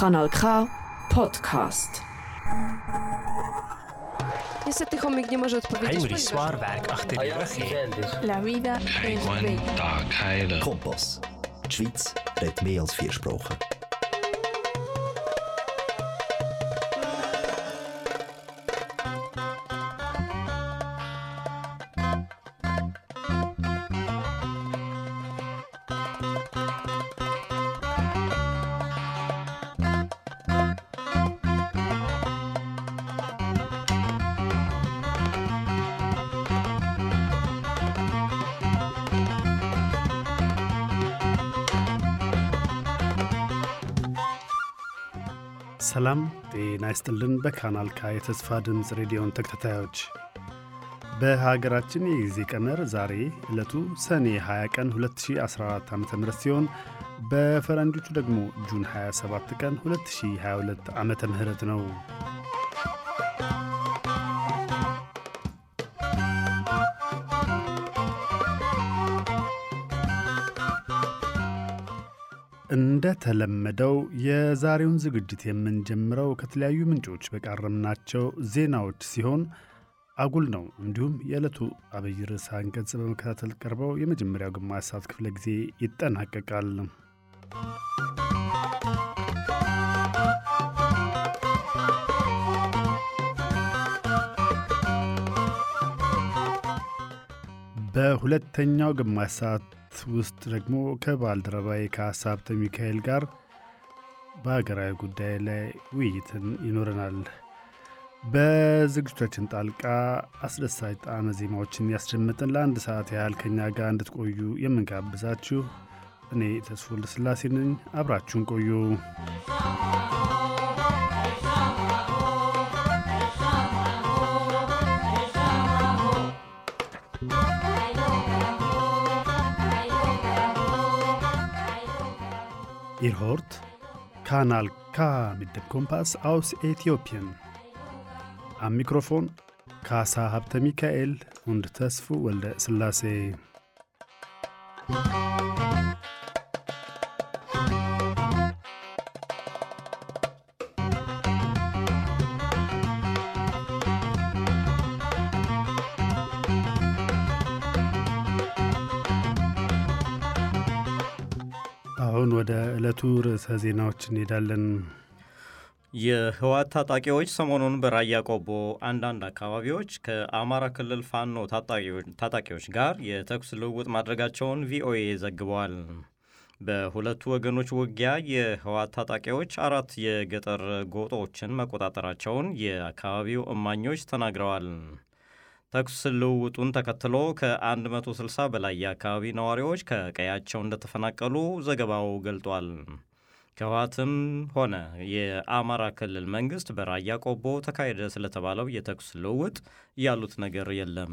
Kanal K Podcast. Niestety chomik nie może odpowiedzieć. Achter die rug heen. La vida es bella. Kompass. Die Schweiz redet mehr als vier Sprachen. ሰላም ጤና ይስጥልን። በካናል ካ የተስፋ ድምፅ ሬዲዮን ተከታታዮች በሀገራችን የጊዜ ቀመር ዛሬ ዕለቱ ሰኔ 20 ቀን 2014 ዓ ም ሲሆን በፈረንጆቹ ደግሞ ጁን 27 ቀን 2022 ዓመተ ምህረት ነው። እንደተለመደው የዛሬውን ዝግጅት የምንጀምረው ከተለያዩ ምንጮች በቃረምናቸው ዜናዎች ሲሆን አጉል ነው። እንዲሁም የዕለቱ አብይ ርዕሰ አንቀጽ በመከታተል ቀርበው የመጀመሪያው ግማሽ ሰዓት ክፍለ ጊዜ ይጠናቀቃል። በሁለተኛው ግማሽ ሰዓት ውስጥ ደግሞ ከባልደረባዬ ከሀሳብተ ሚካኤል ጋር በሀገራዊ ጉዳይ ላይ ውይይትን ይኖረናል። በዝግጅቶችን ጣልቃ አስደሳች ጣዕመ ዜማዎችን ያስደምጥን ለአንድ ሰዓት ያህል ከኛ ጋር እንድትቆዩ የምንጋብዛችሁ እኔ ተስፎ ልስላሴ ነኝ። አብራችሁን ቆዩ። Ihr hört Kanal K mit dem Kompass aus Äthiopien. Am Mikrofon Kasa Habte Michael und Tesfu Welde Selassie. ዕለቱ ርዕሰ ዜናዎች እንሄዳለን። የህወሓት ታጣቂዎች ሰሞኑን በራያ ቆቦ አንዳንድ አካባቢዎች ከአማራ ክልል ፋኖ ታጣቂዎች ጋር የተኩስ ልውውጥ ማድረጋቸውን ቪኦኤ ዘግበዋል። በሁለቱ ወገኖች ውጊያ የህወሓት ታጣቂዎች አራት የገጠር ጎጦችን መቆጣጠራቸውን የአካባቢው እማኞች ተናግረዋል። ተኩስ ልውውጡን ተከትሎ ከ160 በላይ የአካባቢ ነዋሪዎች ከቀያቸው እንደተፈናቀሉ ዘገባው ገልጧል። ከህወሓትም ሆነ የአማራ ክልል መንግስት በራያ ቆቦ ተካሄደ ስለተባለው የተኩስ ልውውጥ ያሉት ነገር የለም።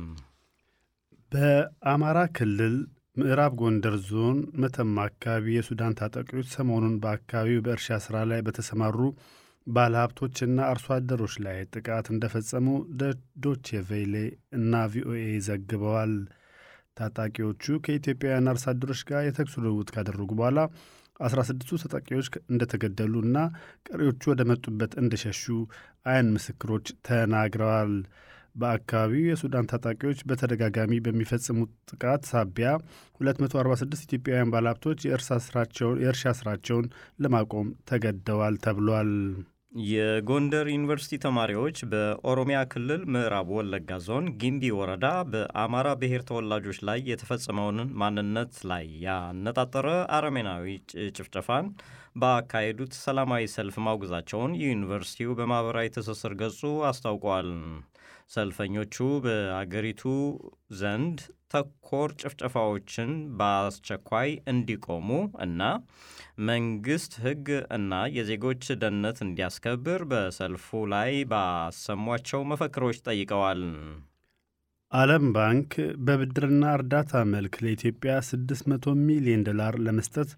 በአማራ ክልል ምዕራብ ጎንደር ዞን መተማ አካባቢ የሱዳን ታጣቂዎች ሰሞኑን በአካባቢው በእርሻ ሥራ ላይ በተሰማሩ ባለሀብቶችና አርሶ አደሮች ላይ ጥቃት እንደፈጸሙ ዶቼ ቬሌ እና ቪኦኤ ዘግበዋል። ታጣቂዎቹ ከኢትዮጵያውያን አርሶ አደሮች ጋር የተኩስ ልውውጥ ካደረጉ በኋላ 16ቱ ታጣቂዎች እንደተገደሉ እና ቀሪዎቹ ወደ መጡበት እንደሸሹ አይን ምስክሮች ተናግረዋል። በአካባቢው የሱዳን ታጣቂዎች በተደጋጋሚ በሚፈጽሙት ጥቃት ሳቢያ 246 ኢትዮጵያውያን ባለሀብቶች የእርሻ ስራቸውን ለማቆም ተገደዋል ተብሏል። የጎንደር ዩኒቨርሲቲ ተማሪዎች በኦሮሚያ ክልል ምዕራብ ወለጋ ዞን ጊምቢ ወረዳ በአማራ ብሔር ተወላጆች ላይ የተፈጸመውን ማንነት ላይ ያነጣጠረ አረሜናዊ ጭፍጨፋን ባካሄዱት ሰላማዊ ሰልፍ ማውገዛቸውን ዩኒቨርሲቲው በማኅበራዊ ትስስር ገጹ አስታውቋል። ሰልፈኞቹ በአገሪቱ ዘንድ ተኮር ጭፍጨፋዎችን በአስቸኳይ እንዲቆሙ እና መንግስት ሕግ እና የዜጎች ደህንነት እንዲያስከብር በሰልፉ ላይ ባሰሟቸው መፈክሮች ጠይቀዋል። ዓለም ባንክ በብድርና እርዳታ መልክ ለኢትዮጵያ 600 ሚሊዮን ዶላር ለመስጠት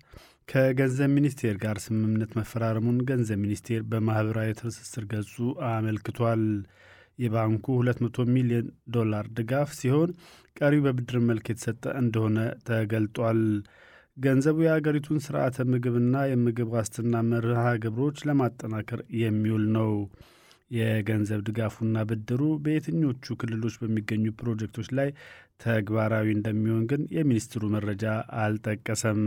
ከገንዘብ ሚኒስቴር ጋር ስምምነት መፈራረሙን ገንዘብ ሚኒስቴር በማኅበራዊ ትስስር ገጹ አመልክቷል። የባንኩ 200 ሚሊዮን ዶላር ድጋፍ ሲሆን ቀሪው በብድር መልክ የተሰጠ እንደሆነ ተገልጧል። ገንዘቡ የአገሪቱን ስርዓተ ምግብና የምግብ ዋስትና መርሃ ግብሮች ለማጠናከር የሚውል ነው። የገንዘብ ድጋፉና ብድሩ በየትኞቹ ክልሎች በሚገኙ ፕሮጀክቶች ላይ ተግባራዊ እንደሚሆን ግን የሚኒስትሩ መረጃ አልጠቀሰም።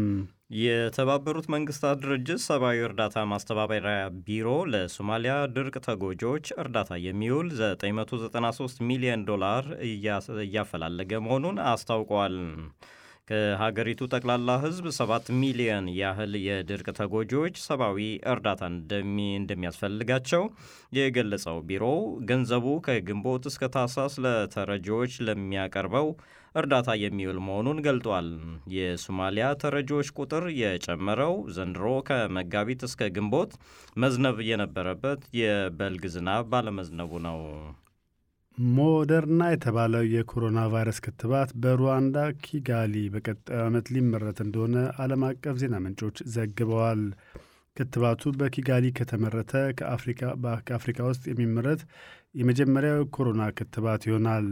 የተባበሩት መንግስታት ድርጅት ሰብአዊ እርዳታ ማስተባበሪያ ቢሮ ለሶማሊያ ድርቅ ተጎጂዎች እርዳታ የሚውል 993 ሚሊዮን ዶላር እያፈላለገ መሆኑን አስታውቋል። ከሀገሪቱ ጠቅላላ ሕዝብ 7 ሚሊዮን ያህል የድርቅ ተጎጂዎች ሰብአዊ እርዳታ እንደሚያስፈልጋቸው የገለጸው ቢሮው ገንዘቡ ከግንቦት እስከ ታህሳስ ለተረጂዎች ለሚያቀርበው እርዳታ የሚውል መሆኑን ገልጧል። የሶማሊያ ተረጂዎች ቁጥር የጨመረው ዘንድሮ ከመጋቢት እስከ ግንቦት መዝነብ የነበረበት የበልግ ዝናብ ባለመዝነቡ ነው። ሞደርና የተባለው የኮሮና ቫይረስ ክትባት በሩዋንዳ ኪጋሊ በቀጣዩ ዓመት ሊመረት እንደሆነ ዓለም አቀፍ ዜና ምንጮች ዘግበዋል። ክትባቱ በኪጋሊ ከተመረተ ከአፍሪካ ውስጥ የሚመረት የመጀመሪያው የኮሮና ክትባት ይሆናል።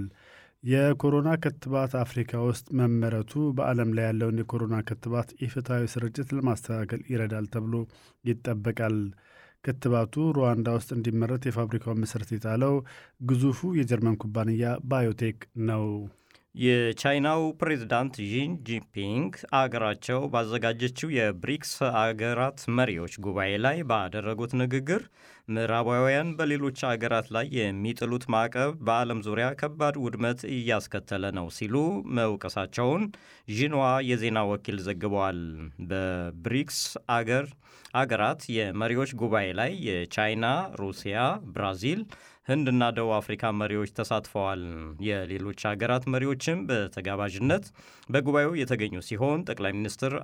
የኮሮና ክትባት አፍሪካ ውስጥ መመረቱ በዓለም ላይ ያለውን የኮሮና ክትባት ኢፍትሐዊ ስርጭት ለማስተካከል ይረዳል ተብሎ ይጠበቃል። ክትባቱ ሩዋንዳ ውስጥ እንዲመረት የፋብሪካውን መሠረት የጣለው ግዙፉ የጀርመን ኩባንያ ባዮቴክ ነው። የቻይናው ፕሬዝዳንት ዢን ጂንፒንግ አገራቸው ባዘጋጀችው የብሪክስ አገራት መሪዎች ጉባኤ ላይ ባደረጉት ንግግር ምዕራባውያን በሌሎች አገራት ላይ የሚጥሉት ማዕቀብ በዓለም ዙሪያ ከባድ ውድመት እያስከተለ ነው ሲሉ መውቀሳቸውን ዢንዋ የዜና ወኪል ዘግበዋል። በብሪክስ አገር አገራት የመሪዎች ጉባኤ ላይ የቻይና፣ ሩሲያ፣ ብራዚል ህንድና ደቡብ አፍሪካ መሪዎች ተሳትፈዋል። የሌሎች ሀገራት መሪዎችም በተጋባዥነት በጉባኤው የተገኙ ሲሆን ጠቅላይ ሚኒስትር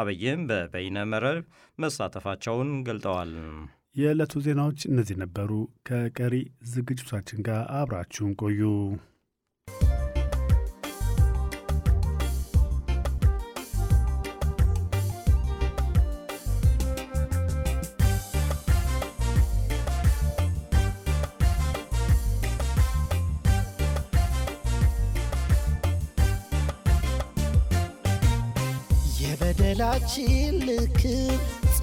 አብይም በበይነ መረብ መሳተፋቸውን ገልጠዋል። የዕለቱ ዜናዎች እነዚህ ነበሩ። ከቀሪ ዝግጅቶቻችን ጋር አብራችሁን ቆዩ።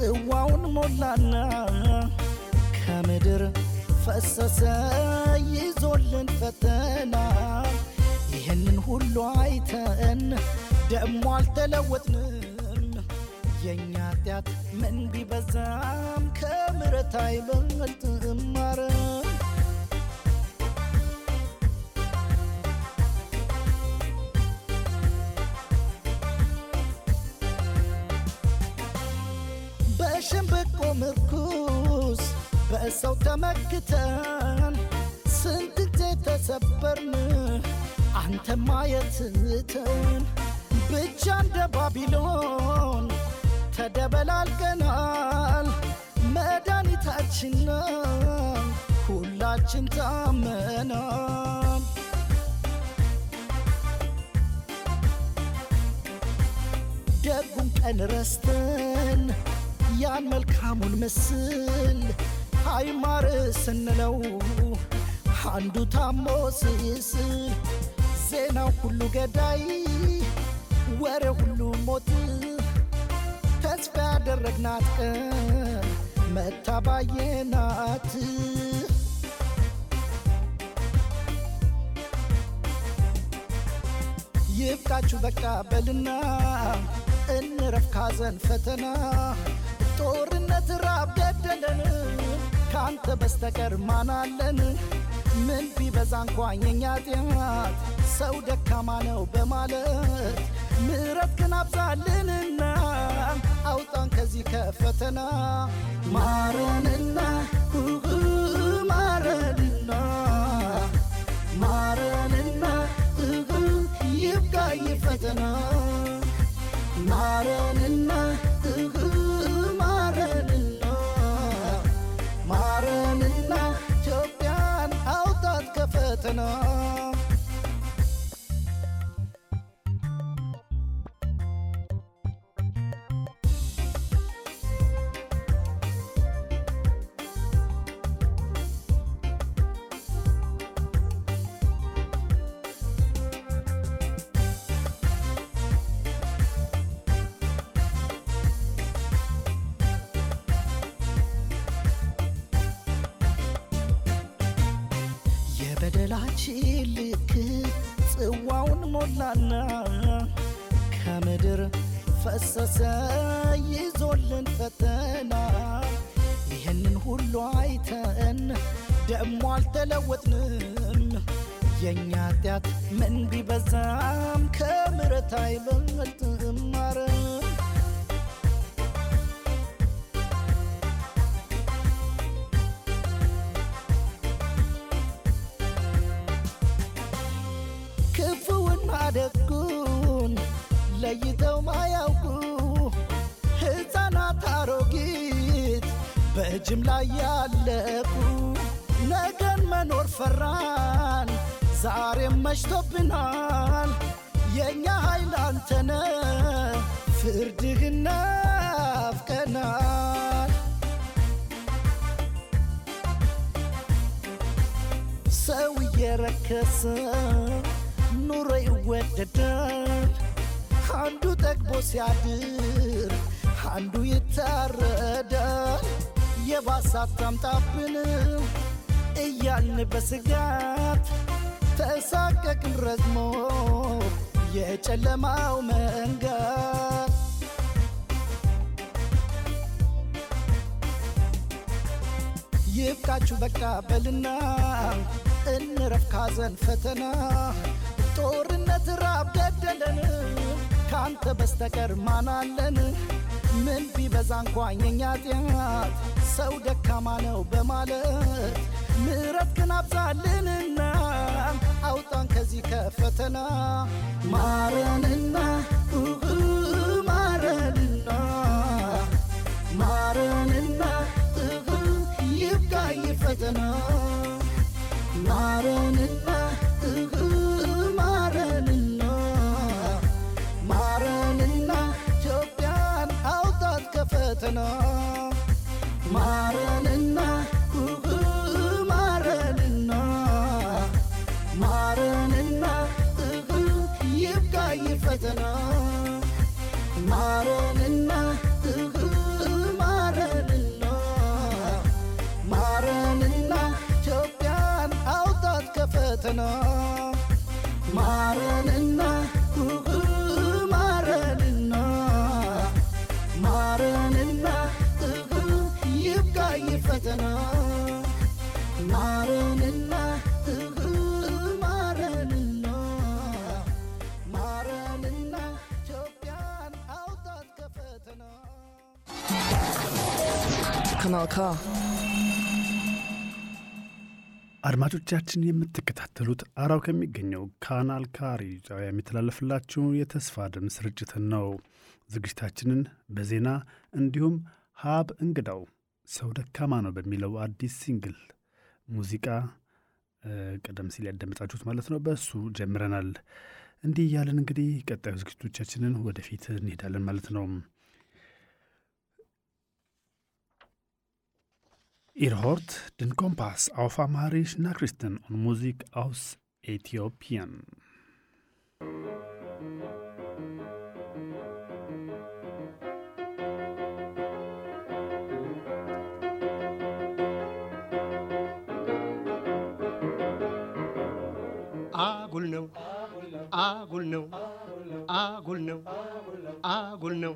ጽዋውን ሞላና ከምድር ፈሰሰ ይዞልን ፈተና። ይህንን ሁሉ አይተን ደሞ አልተለወጥንም። የእኛ ኃጢአት ምን ቢበዛም ከምሕረት አይበልጥም በሰው ተመክተን ስንት ጊዜ ተሰበርን አንተ ማየትተን ብቻ እንደ ባቢሎን ተደበላልቀናል። መድኃኒታችን ሁላችን ታመናል። ደጉን ቀን ረስተን ያን መልካሙን ምስል ሃይማር ስንለው አንዱ ታሞ ስስል ዜናው ሁሉ ገዳይ ወሬ ሁሉ ሞት። ተስፋ ያደረግናት ቀን መታባየናት ይብቃችሁ በቃ በልና እንረፍ ካዘን ፈተና። ጦርነት ራብ ገደለን ከአንተ በስተቀር ማን አለን? ምን ቢበዛ እንኳን የኛ ጢአት ሰው ደካማ ነው በማለት ምሕረት ግን አብዛልንና አውጣን ከዚህ ከፈተና ማረንና ማረንና ማረንና ሁሁ ይብቃይ ፈተና ከፈተና እያልን በስጋት ተሳቀቅን ረዝሞ የጨለማው መንጋት ይብቃችሁ በቃ በልና እንረፍ ካዘን ፈተና። ጦርነት ራብ ገደለን ካንተ በስተቀር ማናለን ምን ቢበዛ እንኳን የኛ ጢአት ሰው ደካማ ነው በማለት ምሕረት አብዛልንና አውጣን ከዚህ ከፈተና ማረንና ማረንና ማረንና እህ ይብቃኝ ፈተና ማረንና ማረንና ማረንና ኢትዮጵያን አውጣት ከፈተና ማረንና ፈተና ማረንና. አድማጮቻችን የምትከታተሉት አራው ከሚገኘው ካናል ካ ሬዲዮ የሚተላለፍላችሁ የተስፋ ድምፅ ስርጭትን ነው። ዝግጅታችንን በዜና እንዲሁም ሀብ እንግዳው ሰው ደካማ ነው በሚለው አዲስ ሲንግል ሙዚቃ ቀደም ሲል ያዳመጣችሁት ማለት ነው። በእሱ ጀምረናል። እንዲህ እያለን እንግዲህ ቀጣዩ ዝግጅቶቻችንን ወደፊት እንሄዳለን ማለት ነው። Ihr hört den Kompass auf Amharisch Nachrichten und Musik aus. አጉል ነው አጉል ነው አጉል ነው አጉል ነው።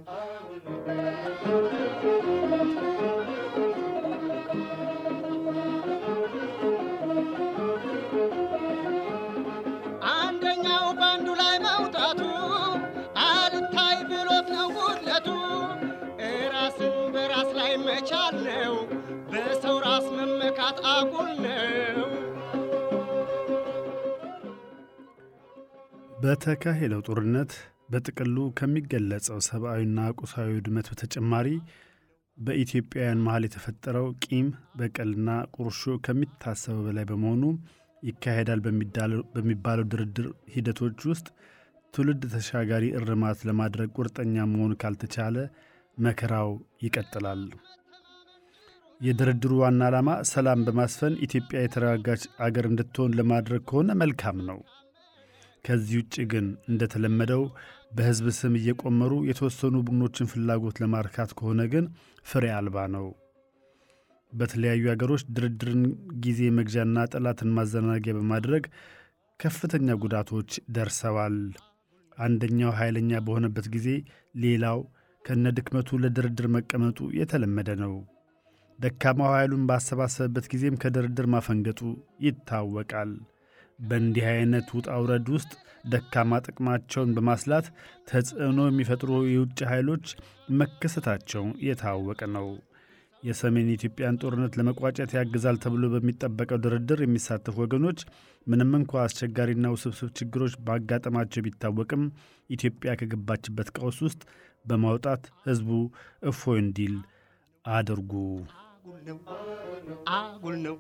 አንደኛው በአንዱ ላይ መውጣቱ አልታይ ብሎት ነው ጉድለቱ። ራስን በራስ ላይ መቻል ነው በሰው ራስ መመካት አጉል ነው በተካሄደው ጦርነት በጥቅሉ ከሚገለጸው ሰብአዊና ቁሳዊ ውድመት በተጨማሪ በኢትዮጵያውያን መሀል የተፈጠረው ቂም፣ በቀልና ቁርሾ ከሚታሰበው በላይ በመሆኑ ይካሄዳል በሚባለው ድርድር ሂደቶች ውስጥ ትውልድ ተሻጋሪ እርማት ለማድረግ ቁርጠኛ መሆኑ ካልተቻለ መከራው ይቀጥላል። የድርድሩ ዋና ዓላማ ሰላም በማስፈን ኢትዮጵያ የተረጋጋች አገር እንድትሆን ለማድረግ ከሆነ መልካም ነው። ከዚህ ውጭ ግን እንደተለመደው በሕዝብ ስም እየቆመሩ የተወሰኑ ቡድኖችን ፍላጎት ለማርካት ከሆነ ግን ፍሬ አልባ ነው። በተለያዩ ሀገሮች ድርድርን ጊዜ መግዣና ጠላትን ማዘናጊያ በማድረግ ከፍተኛ ጉዳቶች ደርሰዋል። አንደኛው ኃይለኛ በሆነበት ጊዜ ሌላው ከነ ድክመቱ ለድርድር መቀመጡ የተለመደ ነው። ደካማው ኃይሉን ባሰባሰበበት ጊዜም ከድርድር ማፈንገጡ ይታወቃል። በእንዲህ አይነት ውጣ ውረድ ውስጥ ደካማ ጥቅማቸውን በማስላት ተጽዕኖ የሚፈጥሩ የውጭ ኃይሎች መከሰታቸው የታወቀ ነው። የሰሜን ኢትዮጵያን ጦርነት ለመቋጨት ያግዛል ተብሎ በሚጠበቀው ድርድር የሚሳተፉ ወገኖች ምንም እንኳ አስቸጋሪና ውስብስብ ችግሮች ማጋጠማቸው ቢታወቅም ኢትዮጵያ ከገባችበት ቀውስ ውስጥ በማውጣት ሕዝቡ እፎይ እንዲል አድርጉ። አጉል ነው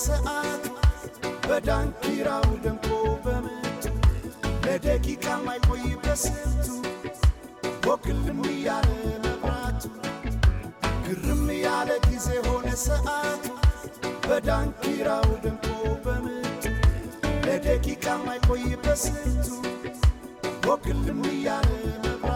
ሰዓት በዳንኪራው ደምቆ በምቱ ለደቂቃ ማይቆይ በስንቱ ቦክልም ያለ መብራቱ ግርም ያለ ጊዜ ሆነ ሰዓት በዳንኪራው ደምቆ በምቱ ለደቂቃ ማይቆይ በስንቱ ቦክልም ያለ መብራቱ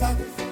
sun.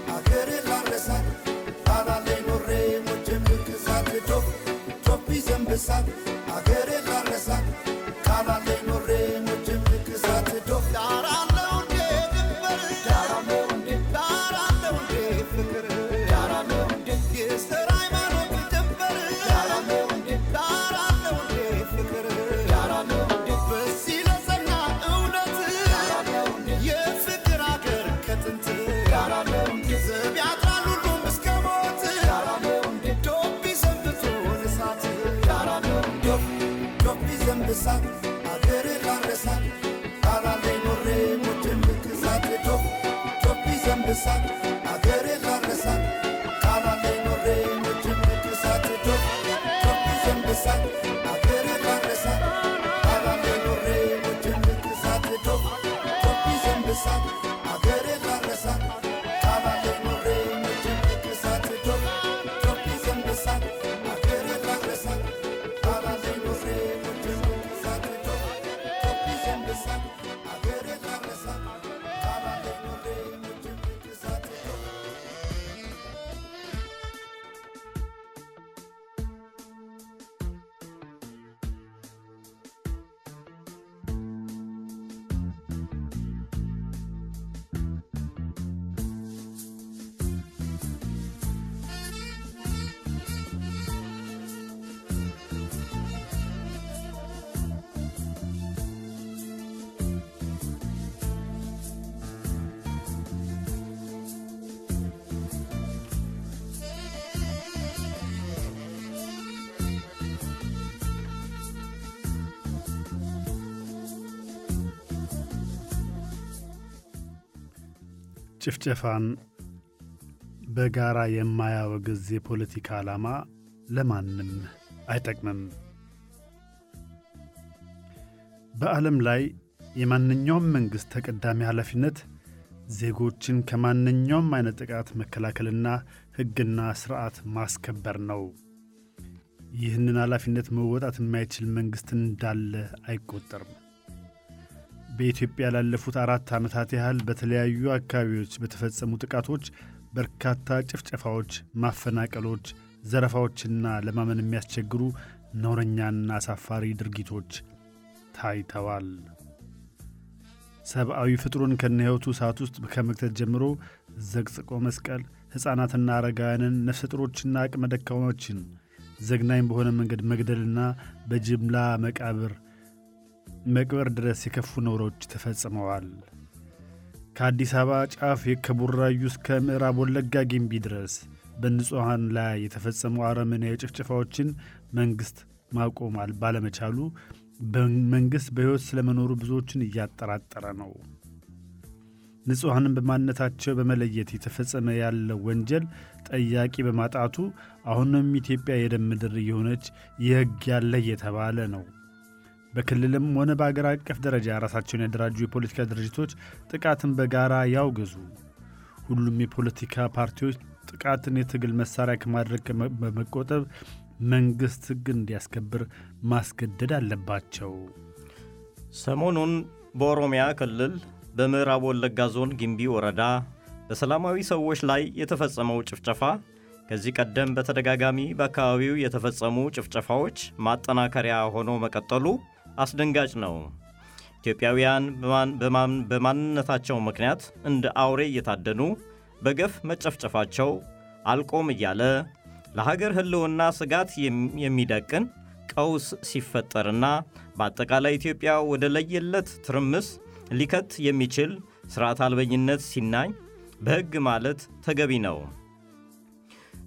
ጭፍጨፋን በጋራ የማያወግዝ የፖለቲካ ዓላማ ለማንም አይጠቅምም። በዓለም ላይ የማንኛውም መንግሥት ተቀዳሚ ኃላፊነት ዜጎችን ከማንኛውም አይነት ጥቃት መከላከልና ሕግና ሥርዓት ማስከበር ነው። ይህንን ኃላፊነት መወጣት የማይችል መንግሥት እንዳለ አይቆጠርም። በኢትዮጵያ ላለፉት አራት ዓመታት ያህል በተለያዩ አካባቢዎች በተፈጸሙ ጥቃቶች በርካታ ጭፍጨፋዎች፣ ማፈናቀሎች፣ ዘረፋዎችና ለማመን የሚያስቸግሩ ነውረኛና አሳፋሪ ድርጊቶች ታይተዋል። ሰብአዊ ፍጥሩን ከነ ሕይወቱ እሳት ውስጥ ከመክተት ጀምሮ ዘቅዝቆ መስቀል፣ ሕፃናትና አረጋውያንን፣ ነፍሰ ጡሮችና አቅመ ደካሞችን ዘግናኝ በሆነ መንገድ መግደልና በጅምላ መቃብር መቅበር ድረስ የከፉ ነውሮች ተፈጽመዋል። ከአዲስ አበባ ጫፍ ከቡራዩ እስከ ምዕራብ ወለጋ ጊምቢ ድረስ በንጹሐን ላይ የተፈጸሙ አረመኔያዊ ጭፍጨፋዎችን መንግሥት ማቆም ባለመቻሉ መንግሥት በሕይወት ስለመኖሩ ብዙዎችን እያጠራጠረ ነው። ንጹሐንን በማንነታቸው በመለየት የተፈጸመ ያለው ወንጀል ጠያቂ በማጣቱ አሁንም ኢትዮጵያ የደም ምድር እየሆነች የሕግ ያለ እየተባለ ነው። በክልልም ሆነ በአገር አቀፍ ደረጃ ራሳቸውን ያደራጁ የፖለቲካ ድርጅቶች ጥቃትን በጋራ ያውግዙ። ሁሉም የፖለቲካ ፓርቲዎች ጥቃትን የትግል መሳሪያ ከማድረግ በመቆጠብ መንግሥት ሕግ እንዲያስከብር ማስገደድ አለባቸው። ሰሞኑን በኦሮሚያ ክልል በምዕራብ ወለጋ ዞን ጊምቢ ወረዳ በሰላማዊ ሰዎች ላይ የተፈጸመው ጭፍጨፋ ከዚህ ቀደም በተደጋጋሚ በአካባቢው የተፈጸሙ ጭፍጨፋዎች ማጠናከሪያ ሆኖ መቀጠሉ አስደንጋጭ ነው። ኢትዮጵያውያን በማንነታቸው ምክንያት እንደ አውሬ እየታደኑ በገፍ መጨፍጨፋቸው አልቆም እያለ ለሀገር ሕልውና ስጋት የሚደቅን ቀውስ ሲፈጠርና በአጠቃላይ ኢትዮጵያ ወደ ለየለት ትርምስ ሊከት የሚችል ሥርዓት አልበኝነት ሲናኝ በሕግ ማለት ተገቢ ነው።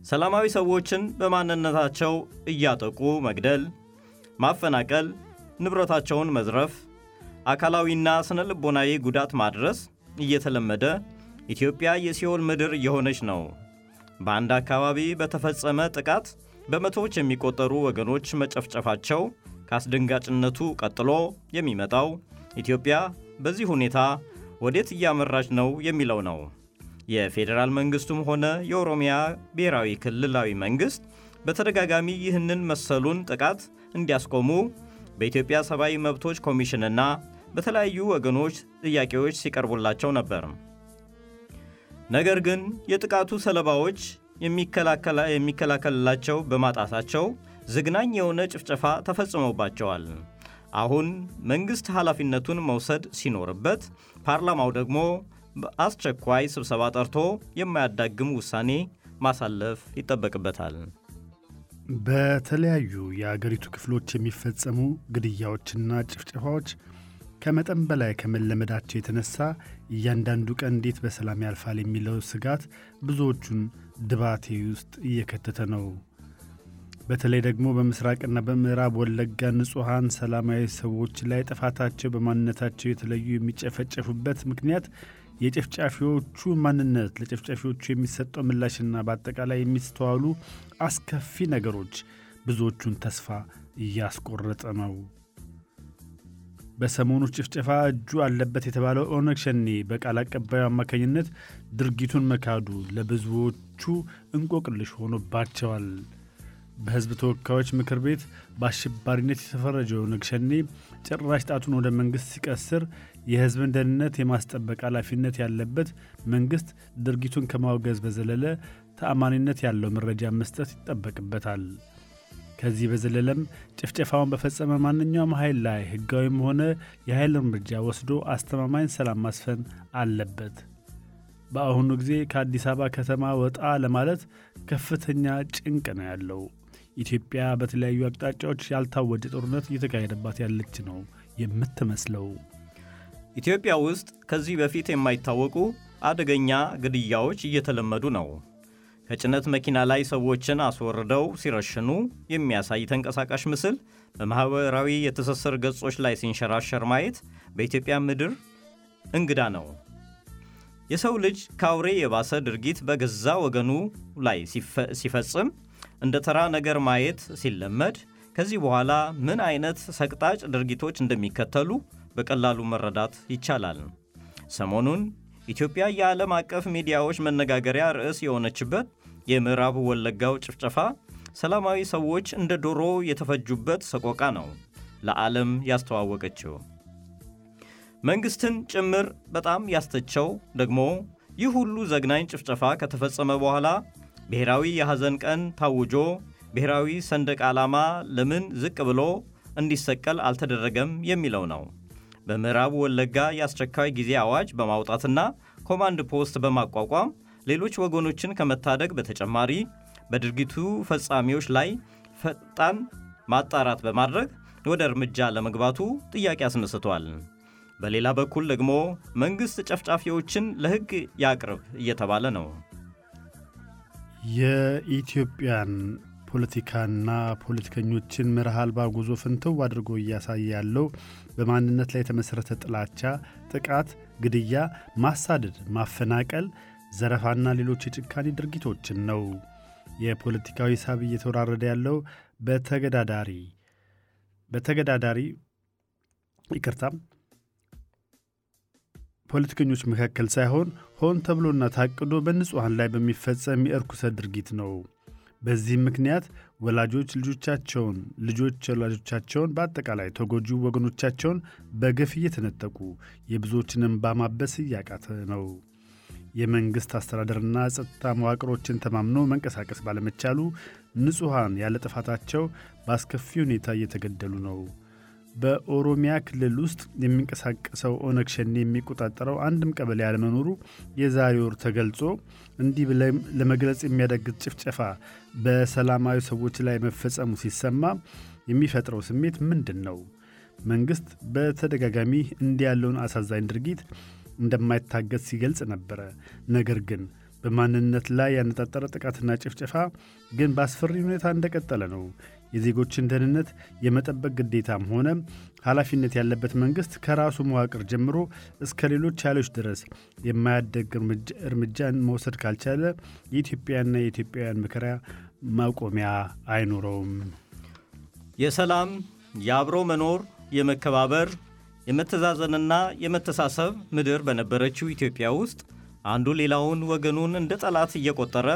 ሰላማዊ ሰዎችን በማንነታቸው እያጠቁ መግደል፣ ማፈናቀል፣ ንብረታቸውን መዝረፍ፣ አካላዊና ስነ ልቦናዊ ጉዳት ማድረስ እየተለመደ ኢትዮጵያ የሲኦል ምድር እየሆነች ነው። በአንድ አካባቢ በተፈጸመ ጥቃት በመቶዎች የሚቆጠሩ ወገኖች መጨፍጨፋቸው ከአስደንጋጭነቱ ቀጥሎ የሚመጣው ኢትዮጵያ በዚህ ሁኔታ ወዴት እያመራች ነው የሚለው ነው። የፌዴራል መንግሥቱም ሆነ የኦሮሚያ ብሔራዊ ክልላዊ መንግሥት በተደጋጋሚ ይህንን መሰሉን ጥቃት እንዲያስቆሙ በኢትዮጵያ ሰብአዊ መብቶች ኮሚሽንና በተለያዩ ወገኖች ጥያቄዎች ሲቀርቡላቸው ነበር። ነገር ግን የጥቃቱ ሰለባዎች የሚከላከልላቸው በማጣታቸው ዝግናኝ የሆነ ጭፍጨፋ ተፈጽሞባቸዋል። አሁን መንግሥት ኃላፊነቱን መውሰድ ሲኖርበት፣ ፓርላማው ደግሞ አስቸኳይ ስብሰባ ጠርቶ የማያዳግም ውሳኔ ማሳለፍ ይጠበቅበታል። በተለያዩ የአገሪቱ ክፍሎች የሚፈጸሙ ግድያዎችና ጭፍጨፋዎች ከመጠን በላይ ከመለመዳቸው የተነሳ እያንዳንዱ ቀን እንዴት በሰላም ያልፋል የሚለው ስጋት ብዙዎቹን ድባቴ ውስጥ እየከተተ ነው። በተለይ ደግሞ በምስራቅና በምዕራብ ወለጋ ንጹሐን ሰላማዊ ሰዎች ላይ ጥፋታቸው በማንነታቸው የተለዩ የሚጨፈጨፉበት ምክንያት የጨፍጫፊዎቹ ማንነት፣ ለጨፍጫፊዎቹ የሚሰጠው ምላሽና በአጠቃላይ የሚስተዋሉ አስከፊ ነገሮች ብዙዎቹን ተስፋ እያስቆረጠ ነው። በሰሞኑ ጭፍጨፋ እጁ አለበት የተባለው ኦነግ ሸኔ በቃል አቀባዩ አማካኝነት ድርጊቱን መካዱ ለብዙዎቹ እንቆቅልሽ ሆኖባቸዋል። በሕዝብ ተወካዮች ምክር ቤት በአሸባሪነት የተፈረጀው ኦነግ ሸኔ ጭራሽ ጣቱን ወደ መንግሥት ሲቀስር የሕዝብን ደህንነት የማስጠበቅ ኃላፊነት ያለበት መንግሥት ድርጊቱን ከማውገዝ በዘለለ ተአማኒነት ያለው መረጃ መስጠት ይጠበቅበታል። ከዚህ በዘለለም ጭፍጨፋውን በፈጸመ ማንኛውም ኃይል ላይ ሕጋዊም ሆነ የኃይል እርምጃ ወስዶ አስተማማኝ ሰላም ማስፈን አለበት። በአሁኑ ጊዜ ከአዲስ አበባ ከተማ ወጣ ለማለት ከፍተኛ ጭንቅ ነው ያለው። ኢትዮጵያ በተለያዩ አቅጣጫዎች ያልታወጀ ጦርነት እየተካሄደባት ያለች ነው የምትመስለው። ኢትዮጵያ ውስጥ ከዚህ በፊት የማይታወቁ አደገኛ ግድያዎች እየተለመዱ ነው። ከጭነት መኪና ላይ ሰዎችን አስወርደው ሲረሽኑ የሚያሳይ ተንቀሳቃሽ ምስል በማኅበራዊ የትስስር ገጾች ላይ ሲንሸራሸር ማየት በኢትዮጵያ ምድር እንግዳ ነው። የሰው ልጅ ከአውሬ የባሰ ድርጊት በገዛ ወገኑ ላይ ሲፈጽም እንደ ተራ ነገር ማየት ሲለመድ ከዚህ በኋላ ምን አይነት ሰቅጣጭ ድርጊቶች እንደሚከተሉ በቀላሉ መረዳት ይቻላል። ሰሞኑን ኢትዮጵያ የዓለም አቀፍ ሚዲያዎች መነጋገሪያ ርዕስ የሆነችበት የምዕራብ ወለጋው ጭፍጨፋ ሰላማዊ ሰዎች እንደ ዶሮ የተፈጁበት ሰቆቃ ነው ለዓለም ያስተዋወቀችው። መንግሥትን ጭምር በጣም ያስተቸው ደግሞ ይህ ሁሉ ዘግናኝ ጭፍጨፋ ከተፈጸመ በኋላ ብሔራዊ የሐዘን ቀን ታውጆ ብሔራዊ ሰንደቅ ዓላማ ለምን ዝቅ ብሎ እንዲሰቀል አልተደረገም የሚለው ነው። በምዕራብ ወለጋ የአስቸኳይ ጊዜ አዋጅ በማውጣትና ኮማንድ ፖስት በማቋቋም ሌሎች ወገኖችን ከመታደግ በተጨማሪ በድርጊቱ ፈጻሚዎች ላይ ፈጣን ማጣራት በማድረግ ወደ እርምጃ ለመግባቱ ጥያቄ አስነስቷል። በሌላ በኩል ደግሞ መንግሥት ጨፍጫፊዎችን ለሕግ ያቅርብ እየተባለ ነው። የኢትዮጵያን ፖለቲካና ፖለቲከኞችን መርህ አልባ ጉዞ ፍንትው አድርጎ እያሳየ ያለው በማንነት ላይ የተመሠረተ ጥላቻ፣ ጥቃት፣ ግድያ፣ ማሳደድ፣ ማፈናቀል፣ ዘረፋና ሌሎች የጭካኔ ድርጊቶችን ነው። የፖለቲካዊ ሳብ እየተወራረደ ያለው በተገዳዳሪ በተገዳዳሪ ይቅርታም ፖለቲከኞች መካከል ሳይሆን ሆን ተብሎና ታቅዶ በንጹሐን ላይ በሚፈጸም የእርኩሰት ድርጊት ነው። በዚህም ምክንያት ወላጆች ልጆቻቸውን፣ ልጆች ወላጆቻቸውን፣ በአጠቃላይ ተጎጂ ወገኖቻቸውን በገፍ እየተነጠቁ የብዙዎችን እንባ ማበስ እያቃተ ነው። የመንግሥት አስተዳደርና ጸጥታ መዋቅሮችን ተማምኖ መንቀሳቀስ ባለመቻሉ ንጹሐን ያለ ጥፋታቸው በአስከፊ ሁኔታ እየተገደሉ ነው። በኦሮሚያ ክልል ውስጥ የሚንቀሳቀሰው ኦነግ ሸኔ የሚቆጣጠረው አንድም ቀበሌ ያለመኖሩ የዛሬ ወር ተገልጾ እንዲህ ለመግለጽ የሚያዳግት ጭፍጨፋ በሰላማዊ ሰዎች ላይ መፈጸሙ ሲሰማ የሚፈጥረው ስሜት ምንድን ነው? መንግሥት በተደጋጋሚ እንዲህ ያለውን አሳዛኝ ድርጊት እንደማይታገስ ሲገልጽ ነበረ። ነገር ግን በማንነት ላይ ያነጣጠረ ጥቃትና ጭፍጨፋ ግን በአስፈሪ ሁኔታ እንደቀጠለ ነው። የዜጎችን ደህንነት የመጠበቅ ግዴታም ሆነ ኃላፊነት ያለበት መንግሥት ከራሱ መዋቅር ጀምሮ እስከ ሌሎች ኃይሎች ድረስ የማያደግ እርምጃን መውሰድ ካልቻለ የኢትዮጵያና የኢትዮጵያውያን መከራ ማቆሚያ አይኖረውም። የሰላም የአብሮ መኖር የመከባበር የመተዛዘንና የመተሳሰብ ምድር በነበረችው ኢትዮጵያ ውስጥ አንዱ ሌላውን ወገኑን እንደ ጠላት እየቆጠረ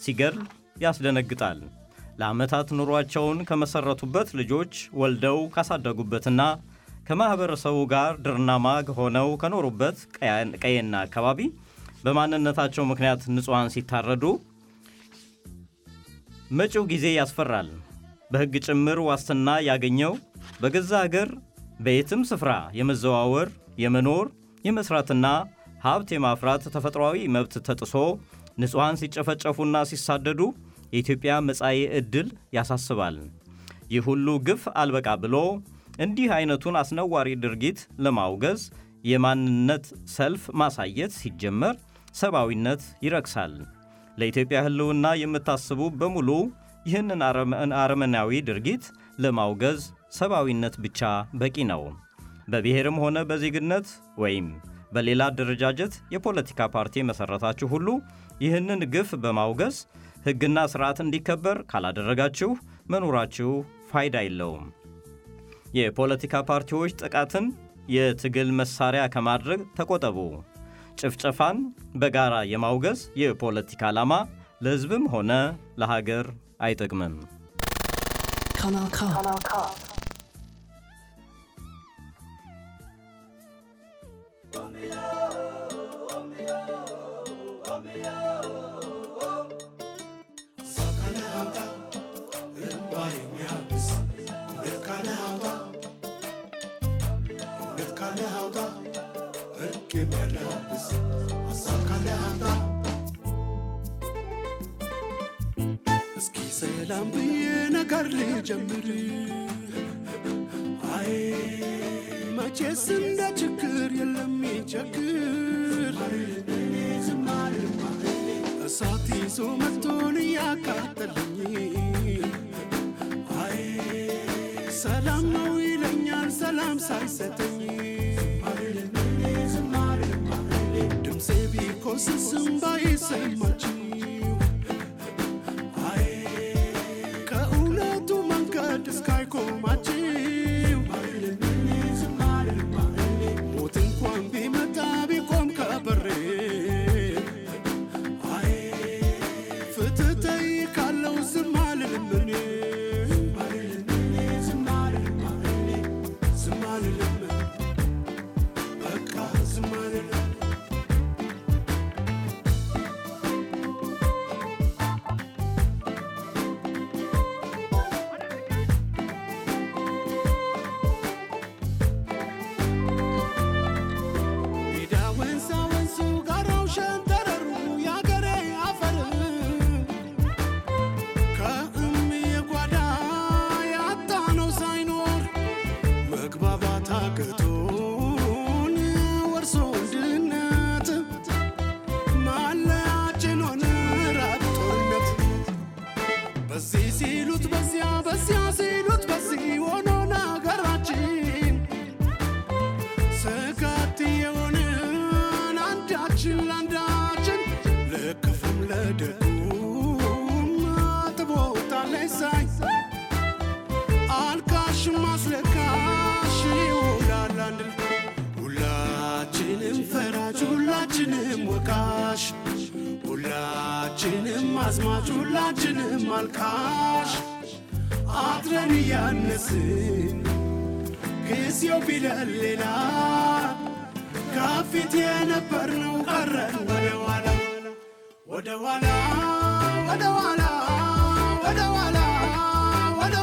ሲገድል ያስደነግጣል። ለዓመታት ኑሯቸውን ከመሠረቱበት ልጆች ወልደው ካሳደጉበትና ከማኅበረሰቡ ጋር ድርና ማግ ሆነው ከኖሩበት ቀየና አካባቢ በማንነታቸው ምክንያት ንጹሐን ሲታረዱ መጪው ጊዜ ያስፈራል። በሕግ ጭምር ዋስትና ያገኘው በገዛ አገር በየትም ስፍራ የመዘዋወር የመኖር የመስራትና ሀብት የማፍራት ተፈጥሯዊ መብት ተጥሶ ንጹሐን ሲጨፈጨፉና ሲሳደዱ የኢትዮጵያ መጻኢ ዕድል ያሳስባል። ይህ ሁሉ ግፍ አልበቃ ብሎ እንዲህ አይነቱን አስነዋሪ ድርጊት ለማውገዝ የማንነት ሰልፍ ማሳየት ሲጀመር ሰብአዊነት ይረክሳል። ለኢትዮጵያ ሕልውና የምታስቡ በሙሉ ይህንን አረመናዊ ድርጊት ለማውገዝ ሰብአዊነት ብቻ በቂ ነው። በብሔርም ሆነ በዜግነት ወይም በሌላ አደረጃጀት የፖለቲካ ፓርቲ የመሠረታችሁ ሁሉ ይህንን ግፍ በማውገዝ ሕግና ሥርዓት እንዲከበር ካላደረጋችሁ መኖራችሁ ፋይዳ የለውም። የፖለቲካ ፓርቲዎች ጥቃትን የትግል መሳሪያ ከማድረግ ተቆጠቡ። ጭፍጨፋን በጋራ የማውገዝ የፖለቲካ ዓላማ ለሕዝብም ሆነ ለሀገር አይጠቅምም። Kanal እስኪ ሰላም ብዬ ነገር ልጀምር። አይ መቼስ እንደ ችግር የለም ይቸግር። እሳት ይዞ መጥቶን እያቃጠለኝ አይ ሰላም ነው ይለኛል ሰላም ሳይሰጠኝ Sisumba is much. ስጋት የሆንን አንዳችን ለአንዳችን ለክፉም ለደጉም አጥቦታለች ሳይ አልቃሽም አስለቃሽ ይውላል አንድ ሁላችንም ፈራጅ ሁላችንም ወቃሽ። ሁላችንም አዝማች ሁላችንም አልቃሽ። አድረን እያነስን ጊዜው ቢለን ሌላ ከፊት የነበርነው ቀረን ወደ ኋላ ወደ ኋላ ወደ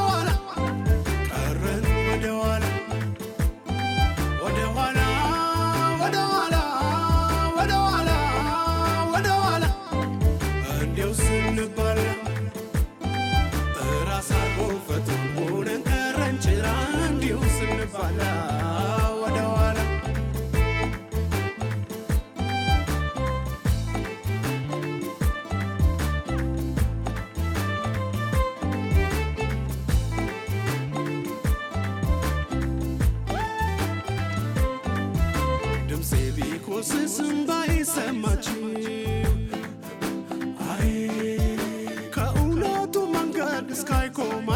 ቢኮስስም ባይሰማችሁ አይ ከእውነቱ መንገድ እስካይቆማችሁ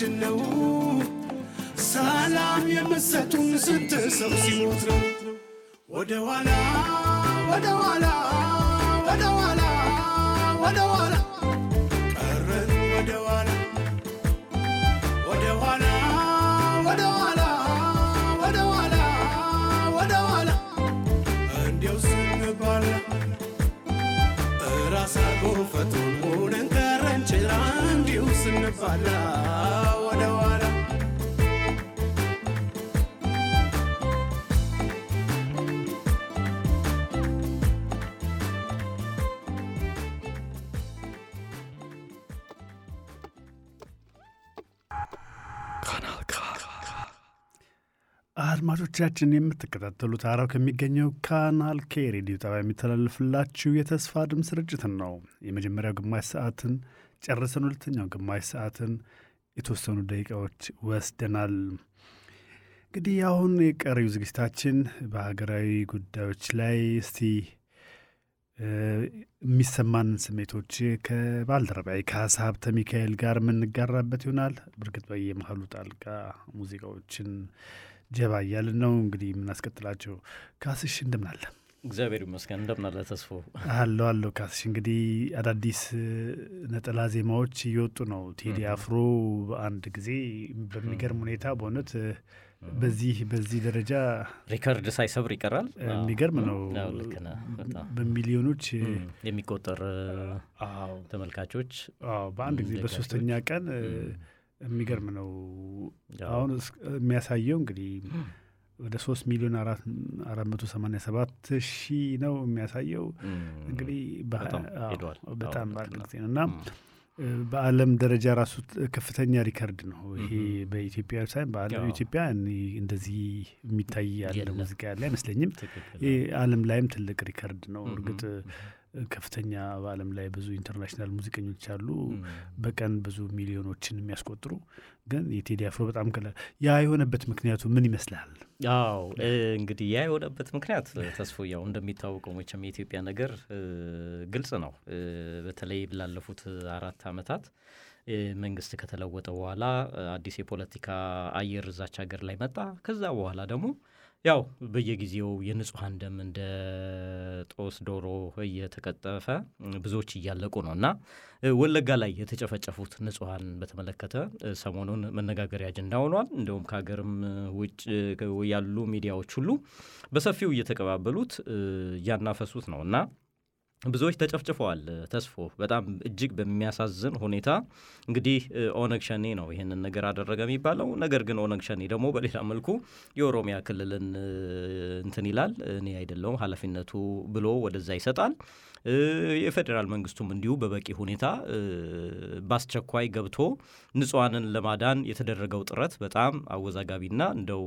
ምሳችሁስ ምንድን ነው ሰላም የምትሰጡን ስንት ሰው ሲሞት ነው አድማጮቻችን የምትከታተሉት አራው ከሚገኘው ካናል ኬ ሬዲዮ ጣቢያ የሚተላለፍላችሁ የተስፋ ድምፅ ስርጭትን ነው። የመጀመሪያው ግማሽ ሰዓትን ጨርሰን ሁለተኛው ግማሽ ሰዓትን የተወሰኑ ደቂቃዎች ወስደናል። እንግዲህ አሁን የቀሪው ዝግጅታችን በሀገራዊ ጉዳዮች ላይ እስቲ የሚሰማንን ስሜቶች ከባልደረባዬ ከሀሳ ሀብተ ሚካኤል ጋር የምንጋራበት ይሆናል። በእርግጥ በየመሀሉ ጣልቃ ሙዚቃዎችን ጀባ እያልን ነው እንግዲህ የምናስቀጥላቸው። ካስሽ እንደምን አለ? እግዚአብሔር ይመስገን። እንደምን አለ አለው። ካስሽ እንግዲህ አዳዲስ ነጠላ ዜማዎች እየወጡ ነው። ቴዲ አፍሮ በአንድ ጊዜ በሚገርም ሁኔታ በእውነት በዚህ በዚህ ደረጃ ሪከርድ ሳይሰብር ይቀራል። የሚገርም ነው። ልክ ነህ። በጣም በሚሊዮኖች የሚቆጠር ተመልካቾች በአንድ ጊዜ በሶስተኛ ቀን የሚገርም ነው። አሁን የሚያሳየው እንግዲህ ወደ ሶስት ሚሊዮን አራት መቶ ሰማኒያ ሰባት ሺህ ነው የሚያሳየው። እንግዲህ በጣም ጊዜ ነው። እና በዓለም ደረጃ ራሱ ከፍተኛ ሪከርድ ነው ይሄ በኢትዮጵያ ሳይሆን በዓለም ኢትዮጵያ እንደዚህ የሚታይ ያለ ሙዚቃ ያለ አይመስለኝም። ዓለም ላይም ትልቅ ሪከርድ ነው። እርግጥ ከፍተኛ በዓለም ላይ ብዙ international ሙዚቀኞች አሉ፣ በቀን ብዙ ሚሊዮኖችን የሚያስቆጥሩ ግን የቴዲ አፍሮ በጣም ቀላል። ያ የሆነበት ምክንያቱ ምን ይመስላል? አዎ እንግዲህ ያ የሆነበት ምክንያት ተስፎ ያው እንደሚታወቀው መቼም የኢትዮጵያ ነገር ግልጽ ነው። በተለይ ላለፉት አራት ዓመታት መንግስት ከተለወጠ በኋላ አዲስ የፖለቲካ አየር እዛች ሀገር ላይ መጣ። ከዛ በኋላ ደግሞ ያው በየጊዜው የንጹሐን ደም እንደ ጦስ ዶሮ እየተቀጠፈ ብዙዎች እያለቁ ነው እና ወለጋ ላይ የተጨፈጨፉት ንጹሐን በተመለከተ ሰሞኑን መነጋገሪያ አጀንዳ ሆኗል። እንዲሁም ከሀገርም ውጭ ያሉ ሚዲያዎች ሁሉ በሰፊው እየተቀባበሉት እያናፈሱት ነው እና ብዙዎች ተጨፍጭፈዋል። ተስፎ በጣም እጅግ በሚያሳዝን ሁኔታ እንግዲህ ኦነግ ሸኔ ነው ይህንን ነገር አደረገ የሚባለው። ነገር ግን ኦነግ ሸኔ ደግሞ በሌላ መልኩ የኦሮሚያ ክልልን እንትን ይላል። እኔ አይደለውም ኃላፊነቱ ብሎ ወደዛ ይሰጣል። የፌዴራል መንግስቱም እንዲሁ በበቂ ሁኔታ በአስቸኳይ ገብቶ ንጹሐንን ለማዳን የተደረገው ጥረት በጣም አወዛጋቢና እንደው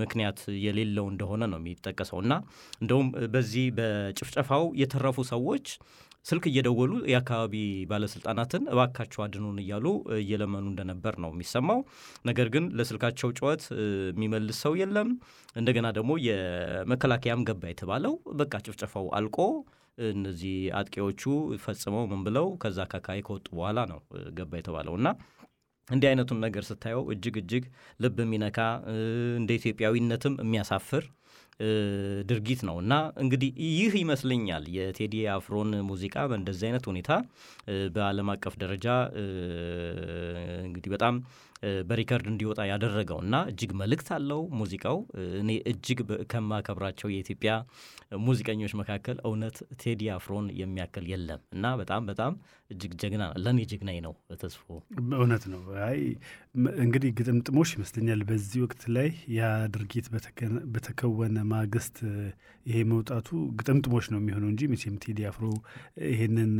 ምክንያት የሌለው እንደሆነ ነው የሚጠቀሰው እና እንደውም በዚህ በጭፍጨፋው የተረፉ ሰዎች ስልክ እየደወሉ የአካባቢ ባለስልጣናትን እባካቸው አድኑን እያሉ እየለመኑ እንደነበር ነው የሚሰማው። ነገር ግን ለስልካቸው ጩኸት የሚመልስ ሰው የለም። እንደገና ደግሞ የመከላከያም ገባ የተባለው በቃ ጭፍጨፋው አልቆ እነዚህ አጥቂዎቹ ፈጽመው ምን ብለው ከዛ አካባቢ ከወጡ በኋላ ነው ገባ የተባለው እና እንዲህ አይነቱን ነገር ስታየው እጅግ እጅግ ልብ የሚነካ እንደ ኢትዮጵያዊነትም የሚያሳፍር ድርጊት ነው። እና እንግዲህ ይህ ይመስለኛል የቴዲ አፍሮን ሙዚቃ በእንደዚህ አይነት ሁኔታ በዓለም አቀፍ ደረጃ እንግዲህ በጣም በሪከርድ እንዲወጣ ያደረገው እና እጅግ መልእክት አለው ሙዚቃው። እኔ እጅግ ከማከብራቸው የኢትዮጵያ ሙዚቀኞች መካከል እውነት ቴዲ አፍሮን የሚያክል የለም እና በጣም በጣም እጅግ ጀግና ለእኔ ጀግናዬ ነው ተስፎ። እውነት ነው። አይ እንግዲህ ግጥምጥሞሽ ይመስለኛል በዚህ ወቅት ላይ ያ ድርጊት በተከወነ ማግስት ይሄ መውጣቱ ግጥምጥሞሽ ነው የሚሆነው እንጂ መቼም ቴዲ አፍሮ ይሄንን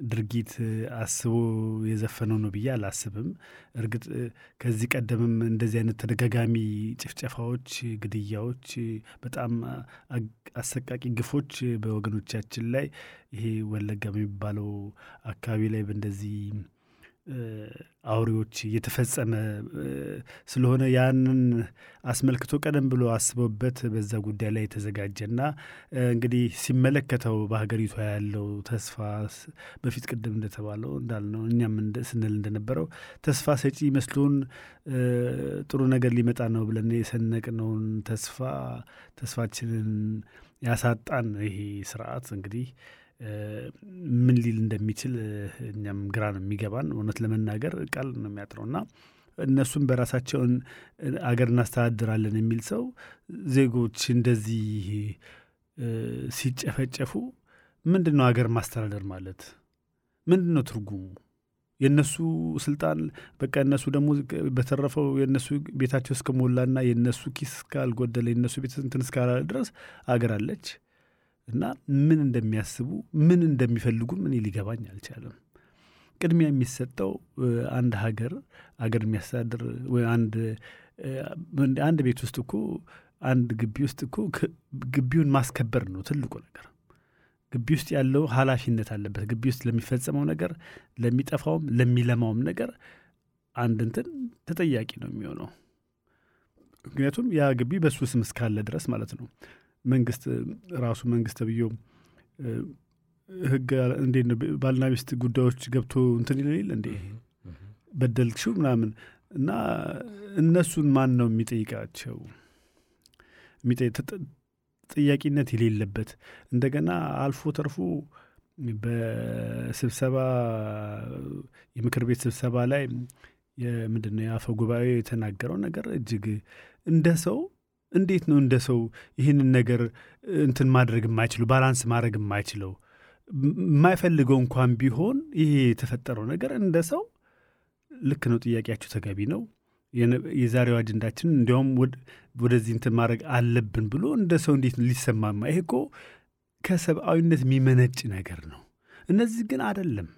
ድርጊት አስቦ የዘፈነው ነው ብዬ አላስብም። እርግጥ ከዚህ ቀደምም እንደዚህ አይነት ተደጋጋሚ ጭፍጨፋዎች፣ ግድያዎች፣ በጣም አሰቃቂ ግፎች በወገኖቻችን ላይ ይሄ ወለጋ የሚባለው አካባቢ ላይ በእንደዚህ አውሬዎች እየተፈጸመ ስለሆነ ያንን አስመልክቶ ቀደም ብሎ አስበውበት በዛ ጉዳይ ላይ የተዘጋጀና እንግዲህ ሲመለከተው በሀገሪቷ ያለው ተስፋ በፊት ቅድም እንደተባለው እንዳልነው እኛም ስንል እንደነበረው ተስፋ ሰጪ መስሎን ጥሩ ነገር ሊመጣ ነው ብለን የሰነቅነውን ተስፋ ተስፋችንን ያሳጣን ይሄ ስርዓት እንግዲህ ምን ሊል እንደሚችል እኛም ግራ ነው የሚገባን። እውነት ለመናገር ቃል ነው የሚያጥረው እና እነሱም በራሳቸውን አገር እናስተዳድራለን የሚል ሰው ዜጎች እንደዚህ ሲጨፈጨፉ ምንድን ነው አገር ማስተዳደር ማለት? ምንድን ነው ትርጉሙ? የእነሱ ስልጣን በቃ እነሱ ደግሞ በተረፈው የእነሱ ቤታቸው እስከሞላና የእነሱ ኪስ እስካልጎደለ የእነሱ ቤት እንትን እስካላለ ድረስ አገር አለች እና ምን እንደሚያስቡ ምን እንደሚፈልጉም እኔ ሊገባኝ አልቻለም። ቅድሚያ የሚሰጠው አንድ ሀገር አገር የሚያስተዳድር አንድ ቤት ውስጥ እኮ አንድ ግቢ ውስጥ እኮ ግቢውን ማስከበር ነው ትልቁ ነገር። ግቢ ውስጥ ያለው ኃላፊነት አለበት። ግቢ ውስጥ ለሚፈጸመው ነገር፣ ለሚጠፋውም ለሚለማውም ነገር አንድ እንትን ተጠያቂ ነው የሚሆነው። ምክንያቱም ያ ግቢ በሱ ስም እስካለ ድረስ ማለት ነው። መንግስት ራሱ መንግስት ተብዬው ህግ እንዴት ነው ባልና ሚስት ጉዳዮች ገብቶ እንትን ይለል እንዴ በደልሽው ምናምን እና እነሱን ማን ነው የሚጠይቃቸው? ጥያቄነት የሌለበት እንደገና አልፎ ተርፎ በስብሰባ የምክር ቤት ስብሰባ ላይ ምንድን ነው የአፈ ጉባኤ የተናገረው ነገር እጅግ እንደ ሰው እንዴት ነው እንደ ሰው ይህንን ነገር እንትን ማድረግ የማይችለው ባላንስ ማድረግ የማይችለው የማይፈልገው እንኳን ቢሆን ይሄ የተፈጠረው ነገር እንደ ሰው ልክ ነው፣ ጥያቄያችሁ ተገቢ ነው። የዛሬው አጀንዳችን እንዲያውም ወደዚህ እንትን ማድረግ አለብን ብሎ እንደ ሰው እንዴት ሊሰማማ? ይሄ እኮ ከሰብአዊነት የሚመነጭ ነገር ነው። እነዚህ ግን አደለም፣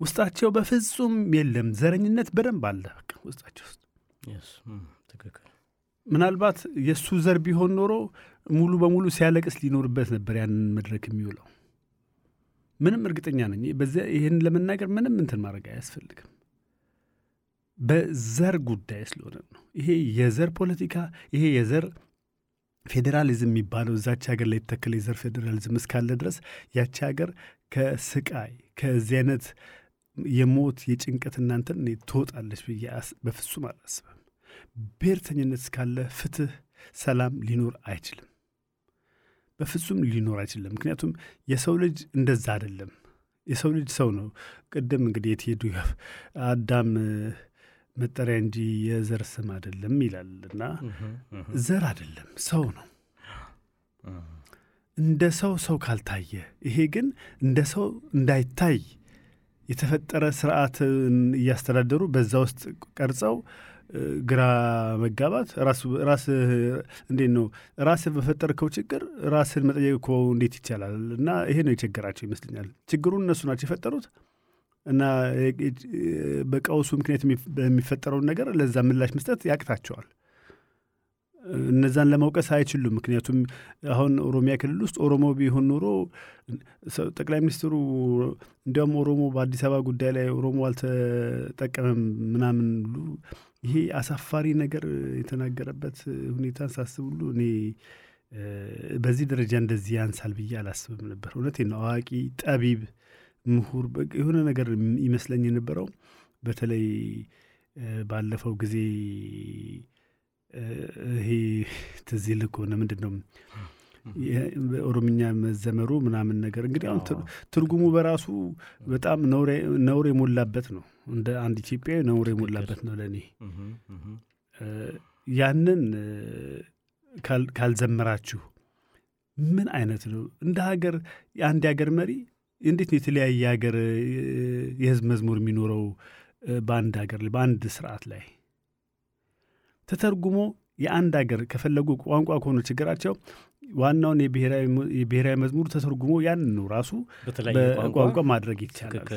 ውስጣቸው በፍጹም የለም። ዘረኝነት በደንብ አለ ውስጣቸው ውስጥ ትክክል ምናልባት የእሱ ዘር ቢሆን ኖሮ ሙሉ በሙሉ ሲያለቅስ ሊኖርበት ነበር ያንን መድረክ የሚውለው። ምንም እርግጠኛ ነኝ። በዚያ ይህን ለመናገር ምንም እንትን ማድረግ አያስፈልግም። በዘር ጉዳይ ስለሆነ ነው። ይሄ የዘር ፖለቲካ፣ ይሄ የዘር ፌዴራሊዝም የሚባለው እዛች ሀገር ላይ የተተከለ የዘር ፌዴራሊዝም እስካለ ድረስ ያቺ ሀገር ከስቃይ ከዚህ አይነት የሞት የጭንቀት እናንትን ትወጣለች ብዬ በፍጹም አላስብም። ብሔርተኝነት እስካለ ፍትህ፣ ሰላም ሊኖር አይችልም። በፍጹም ሊኖር አይችልም። ምክንያቱም የሰው ልጅ እንደዛ አይደለም። የሰው ልጅ ሰው ነው። ቅድም እንግዲህ የትሄዱ አዳም መጠሪያ እንጂ የዘር ስም አይደለም ይላል እና ዘር አይደለም ሰው ነው። እንደ ሰው ሰው ካልታየ ይሄ ግን እንደ ሰው እንዳይታይ የተፈጠረ ስርዓትን እያስተዳደሩ በዛ ውስጥ ቀርጸው ግራ መጋባት ራስ እንዴት ነው ራስህ በፈጠርከው ችግር ራስን መጠየቅ እኮ እንዴት ይቻላል? እና ይሄ ነው የቸገራቸው ይመስለኛል። ችግሩን እነሱ ናቸው የፈጠሩት እና በቀውሱ ምክንያት የሚፈጠረውን ነገር ለዛ ምላሽ መስጠት ያቅታቸዋል። እነዛን ለመውቀስ አይችሉም። ምክንያቱም አሁን ኦሮሚያ ክልል ውስጥ ኦሮሞ ቢሆን ኖሮ ጠቅላይ ሚኒስትሩ እንዲያውም ኦሮሞ በአዲስ አበባ ጉዳይ ላይ ኦሮሞ አልተጠቀመም ምናምን ሁሉ ይሄ አሳፋሪ ነገር የተናገረበት ሁኔታን ሳስብ እኔ በዚህ ደረጃ እንደዚህ ያንሳል ብዬ አላስብም ነበር። እውነቴን ነው። አዋቂ ጠቢብ፣ ምሁር የሆነ ነገር ይመስለኝ የነበረው በተለይ ባለፈው ጊዜ ይሄ ትዝ ይልህ ከሆነ ምንድን ነው በኦሮምኛ መዘመሩ ምናምን ነገር እንግዲህ አሁን ትርጉሙ በራሱ በጣም ነውር የሞላበት ነው። እንደ አንድ ኢትዮጵያዊ ነውር የሞላበት ነው ለእኔ። ያንን ካልዘመራችሁ ምን አይነት ነው? እንደ ሀገር የአንድ የሀገር መሪ እንዴት ነው የተለያየ ሀገር የህዝብ መዝሙር የሚኖረው በአንድ ሀገር በአንድ ስርዓት ላይ ተተርጉሞ የአንድ ሀገር ከፈለጉ ቋንቋ ከሆኑ ችግራቸው ዋናውን የብሔራዊ መዝሙር ተተርጉሞ ነው ራሱ በቋንቋ ማድረግ ይቻላል።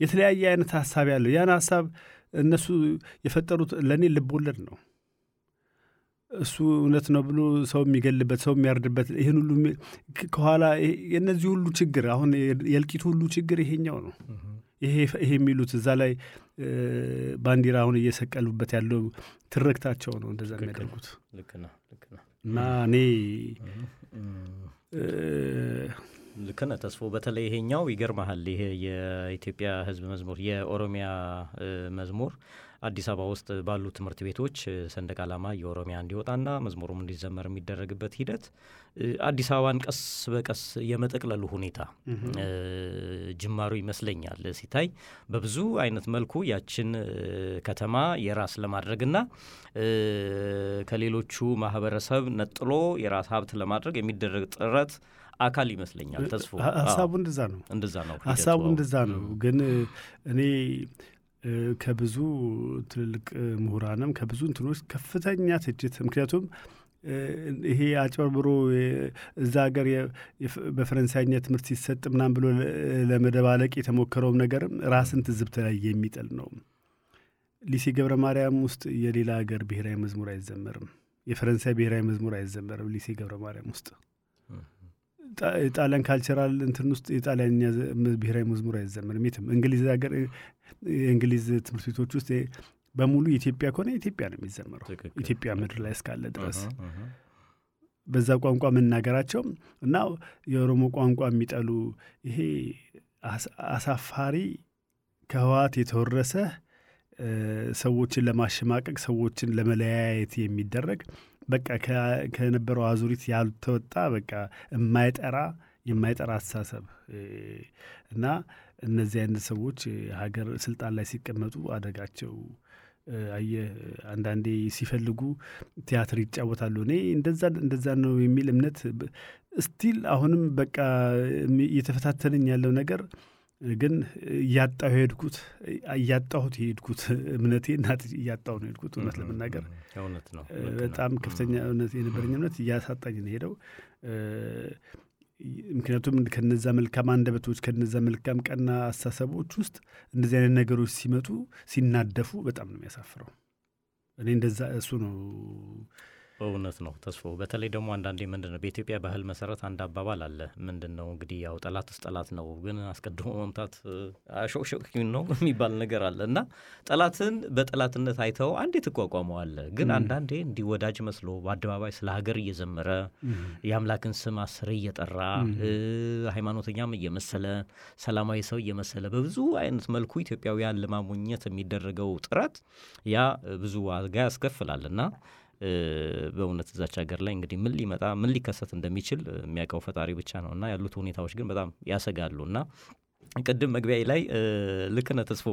የተለያየ አይነት ሀሳብ ያለው ያን ሀሳብ እነሱ የፈጠሩት ለእኔ ልብ ወለድ ነው። እሱ እውነት ነው ብሎ ሰው የሚገልበት ሰው የሚያርድበት ይህን ሁሉ ከኋላ የእነዚህ ሁሉ ችግር አሁን የእልቂቱ ሁሉ ችግር ይሄኛው ነው። ይሄ የሚሉት እዛ ላይ ባንዲራ አሁን እየሰቀሉበት ያለው ትርክታቸው ነው እንደዛ የሚያደርጉት እና እኔ ልክ ነህ ተስፎ። በተለይ ይሄኛው ይገርመሃል። ይሄ የኢትዮጵያ ሕዝብ መዝሙር የኦሮሚያ መዝሙር አዲስ አበባ ውስጥ ባሉ ትምህርት ቤቶች ሰንደቅ ዓላማ የኦሮሚያ እንዲወጣና መዝሙሩም እንዲዘመር የሚደረግበት ሂደት አዲስ አበባን ቀስ በቀስ የመጠቅለሉ ሁኔታ ጅማሩ ይመስለኛል ሲታይ በብዙ አይነት መልኩ ያችን ከተማ የራስ ለማድረግና ከሌሎቹ ማህበረሰብ ነጥሎ የራስ ሀብት ለማድረግ የሚደረግ ጥረት አካል ይመስለኛል። ተስፎ ሀሳቡ እንደዛ ነው። እንደዛ ነው ሀሳቡ እንደዛ ነው። ግን እኔ ከብዙ ትልልቅ ምሁራንም ከብዙ እንትኖች ከፍተኛ ትችት ምክንያቱም ይሄ አጭበርብሮ እዛ ሀገር በፈረንሳይኛ ትምህርት ሲሰጥ ምናምን ብሎ ለመደባለቅ የተሞከረውም ነገርም ራስን ትዝብት ላይ የሚጥል ነው። ሊሴ ገብረ ማርያም ውስጥ የሌላ ሀገር ብሔራዊ መዝሙር አይዘመርም። የፈረንሳይ ብሔራዊ መዝሙር አይዘመርም ሊሴ ገብረ ማርያም ውስጥ። ጣሊያን ካልቸራል እንትን ውስጥ የጣሊያንኛ ብሔራዊ መዝሙር አይዘመርም የትም። እንግሊዝ ሀገር የእንግሊዝ ትምህርት ቤቶች ውስጥ በሙሉ ኢትዮጵያ ከሆነ ኢትዮጵያ ነው የሚዘመረው ኢትዮጵያ ምድር ላይ እስካለ ድረስ በዛ ቋንቋ መናገራቸው እና የኦሮሞ ቋንቋ የሚጠሉ ይሄ አሳፋሪ ከህወሓት የተወረሰ ሰዎችን ለማሸማቀቅ ሰዎችን ለመለያየት የሚደረግ በቃ ከነበረው አዙሪት ያልተወጣ በቃ የማይጠራ የማይጠራ አስተሳሰብ። እና እነዚህ አይነት ሰዎች ሀገር ስልጣን ላይ ሲቀመጡ አደጋቸው። አየ አንዳንዴ ሲፈልጉ ቲያትር ይጫወታሉ። እኔ እንደዛ እንደዛ ነው የሚል እምነት። still አሁንም በቃ እየተፈታተነኝ ያለው ነገር ግን እያጣሁ የሄድኩት እያጣሁት የሄድኩት እምነቴ እናት እያጣሁ ነው የሄድኩት። እውነት ለመናገር እውነት ነው። በጣም ከፍተኛ እውነት የነበረኝ እምነት እያሳጣኝ ነው ሄደው። ምክንያቱም ከነዛ መልካም አንደበቶች ከነዛ መልካም ቀና አስተሳሰቦች ውስጥ እንደዚህ አይነት ነገሮች ሲመጡ ሲናደፉ በጣም ነው የሚያሳፍረው። እኔ እንደዛ እሱ ነው እውነት ነው ተስፎ። በተለይ ደግሞ አንዳንዴ ምንድን ነው በኢትዮጵያ ባህል መሰረት አንድ አባባል አለ። ምንድን ነው እንግዲህ ያው ጠላትስ ጠላት ነው፣ ግን አስቀድሞ መምታት አሾክሾኪን ነው የሚባል ነገር አለ እና ጠላትን በጠላትነት አይተው አንዴ ትቋቋመዋለህ። ግን አንዳንዴ እንዲህ ወዳጅ መስሎ በአደባባይ ስለ ሀገር እየዘመረ የአምላክን ስም አስሬ እየጠራ ሃይማኖተኛም እየመሰለ ሰላማዊ ሰው እየመሰለ በብዙ አይነት መልኩ ኢትዮጵያውያን ለማሞኘት የሚደረገው ጥረት ያ ብዙ ዋጋ ያስከፍላል እና በእውነት እዛች ሀገር ላይ እንግዲህ ምን ሊመጣ ምን ሊከሰት እንደሚችል የሚያውቀው ፈጣሪ ብቻ ነው። እና ያሉት ሁኔታዎች ግን በጣም ያሰጋሉ። እና ቅድም መግቢያ ላይ ልክ ነህ ተስፎ።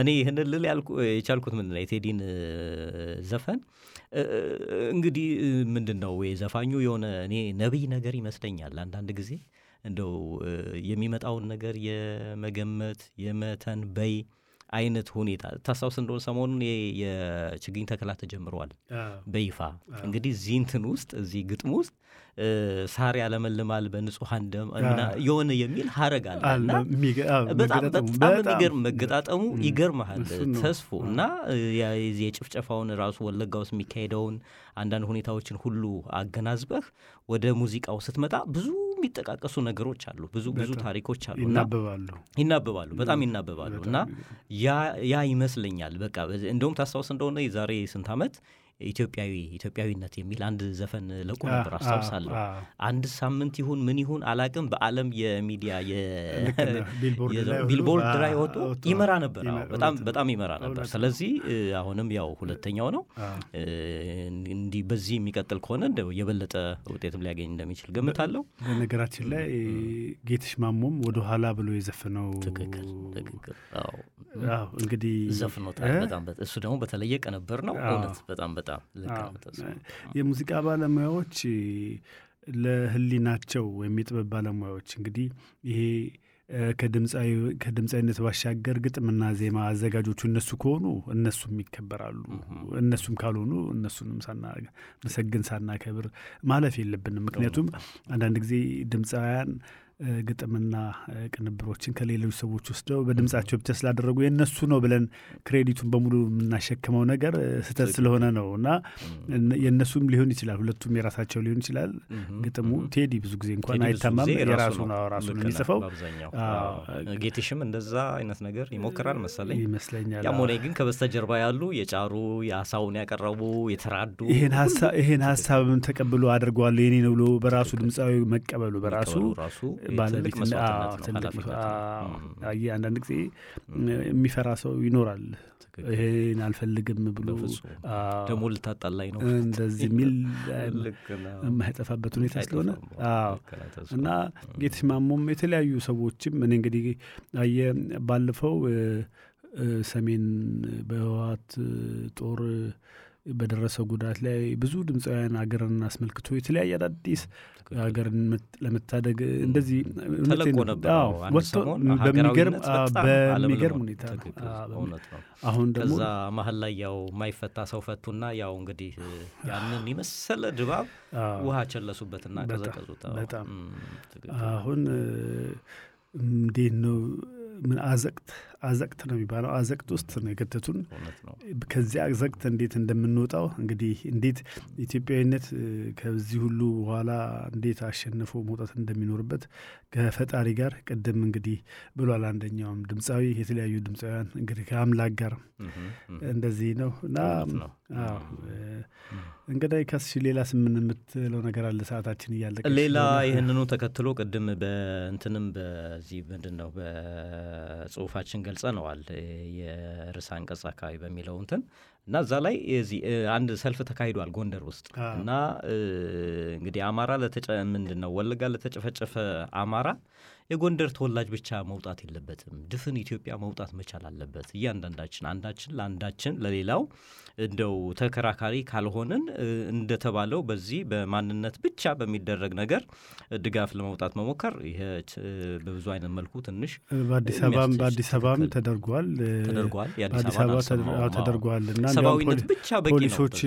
እኔ ይህንን ልል የቻልኩት ምንድን ነው? የቴዲን ዘፈን እንግዲህ ምንድን ነው? ዘፋኙ የሆነ እኔ ነቢይ ነገር ይመስለኛል። አንዳንድ ጊዜ እንደው የሚመጣውን ነገር የመገመት የመተንበይ አይነት ሁኔታ ታስታውስ እንደሆነ ሰሞኑን የችግኝ ተከላ ተጀምረዋል በይፋ። እንግዲህ እዚህ እንትን ውስጥ እዚህ ግጥም ውስጥ ሳር ያለመልማል በንጹሐን ደም የሆነ የሚል ሀረግ አለ በጣም የሚገርም መገጣጠሙ ይገርመሃል ተስፎ እና የጭፍጨፋውን ራሱ ወለጋ ውስጥ የሚካሄደውን አንዳንድ ሁኔታዎችን ሁሉ አገናዝበህ ወደ ሙዚቃው ስትመጣ ብዙ የሚጠቃቀሱ ነገሮች አሉ። ብዙ ብዙ ታሪኮች አሉ። ይናበባሉ። ይናበባሉ፣ በጣም ይናበባሉ። እና ያ ይመስለኛል። በቃ እንደውም ታስታውስ እንደሆነ የዛሬ ስንት ዓመት ኢትዮጵያዊ ኢትዮጵያዊነት የሚል አንድ ዘፈን ለቁ ነበር አስታውሳለሁ። አንድ ሳምንት ይሁን ምን ይሁን አላቅም በዓለም የሚዲያ ቢልቦርድ ላይ ወጥቶ ይመራ ነበር። በጣም በጣም ይመራ ነበር። ስለዚህ አሁንም ያው ሁለተኛው ነው። እንዲህ በዚህ የሚቀጥል ከሆነ እንደው የበለጠ ውጤትም ሊያገኝ እንደሚችል ገምታለሁ። በነገራችን ላይ ጌትሽ ማሞም ወደኋላ ብሎ የዘፈነው ትክክል ትክክል እንግዲህ ዘፍኖታል። በጣም እሱ ደግሞ በተለየ ቅንብር ነው። እውነት በጣም በጣም የሙዚቃ ባለሙያዎች ለህሊናቸው ወይም የጥበብ ባለሙያዎች እንግዲህ ይሄ ከድምፃዊነት ባሻገር ግጥምና ዜማ አዘጋጆቹ እነሱ ከሆኑ እነሱም ይከበራሉ። እነሱም ካልሆኑ እነሱንም ሳናመሰግን ሳናከብር ማለፍ የለብንም። ምክንያቱም አንዳንድ ጊዜ ድምፃውያን ግጥምና ቅንብሮችን ከሌሎች ሰዎች ወስደው በድምጻቸው ብቻ ስላደረጉ የእነሱ ነው ብለን ክሬዲቱን በሙሉ የምናሸክመው ነገር ስህተት ስለሆነ ነው እና የእነሱም ሊሆን ይችላል፣ ሁለቱም የራሳቸው ሊሆን ይችላል። ግጥሙ ቴዲ ብዙ ጊዜ እንኳን አይታማም፣ የራሱ ነው ራሱ ነው የሚጽፈው። ጌትሽም እንደዛ አይነት ነገር ይሞክራል መሰለኝ ይመስለኛል። ያም ሆነ ግን ከበስተጀርባ ያሉ የጫሩ የሀሳቡን ያቀረቡ የተራዱ ይህን ሀሳብም ተቀብሎ አድርገዋለሁ የኔ ነው ብሎ በራሱ ድምፃዊ መቀበሉ በራሱ ባለቤት አንዳንድ ጊዜ የሚፈራ ሰው ይኖራል። ይሄን አልፈልግም ብሎ ደግሞ ልታጣላኝ ነው። እንደዚህ የሚል የማይጠፋበት ሁኔታ ስለሆነ እና ማሞም የተለያዩ ሰዎችም እኔ እንግዲህ አየ ባለፈው ሰሜን በህወሓት ጦር በደረሰው ጉዳት ላይ ብዙ ድምፃውያን ሀገርን አስመልክቶ የተለያየ አዳዲስ ሀገርን ለመታደግ እንደዚህ በሚገርም በሚገርም ሁኔታ አሁን ደግሞ ከዛ መሀል ላይ ያው የማይፈታ ሰው ፈቱና ያው እንግዲህ ያንን የመሰለ ድባብ ውሃ ቸለሱበትና ቀዘቀዙት። በጣም አሁን እንዴት ነው? ምን አዘቅት አዘቅት ነው የሚባለው። አዘቅት ውስጥ ነው የከተቱን። ከዚህ አዘቅት እንዴት እንደምንወጣው እንግዲህ እንዴት ኢትዮጵያዊነት ከዚህ ሁሉ በኋላ እንዴት አሸንፎ መውጣት እንደሚኖርበት ከፈጣሪ ጋር ቅድም እንግዲህ ብሏል አንደኛውም ድምፃዊ የተለያዩ ድምፃውያን እንግዲህ ከአምላክ ጋር እንደዚህ ነው። እና እንግዲህ ከስሽ ሌላ ስምን የምትለው ነገር አለ? ሰዓታችን እያለቀ ሌላ ይህንኑ ተከትሎ ቅድም በእንትንም በዚህ ምንድን ነው በጽሁፋችን ገልጸነዋል የርዕሰ አንቀጽ አካባቢ በሚለው እንትን እና እዛ ላይ እዚህ አንድ ሰልፍ ተካሂዷል ጎንደር ውስጥ እና እንግዲህ አማራ ለተጨ ምንድን ነው ወለጋ ለተጨፈጨፈ አማራ የጎንደር ተወላጅ ብቻ መውጣት የለበትም። ድፍን ኢትዮጵያ መውጣት መቻል አለበት። እያንዳንዳችን አንዳችን ለአንዳችን ለሌላው እንደው ተከራካሪ ካልሆንን እንደተባለው በዚህ በማንነት ብቻ በሚደረግ ነገር ድጋፍ ለመውጣት መሞከር ይሄ በብዙ አይነት መልኩ ትንሽ በአዲስ አበባም በአዲስ አበባም ተደርጓል። ተደርጓል። በአዲስ አበባ ተደርጓል። እና ሰብአዊነት ብቻ በቂ ፖሊሶች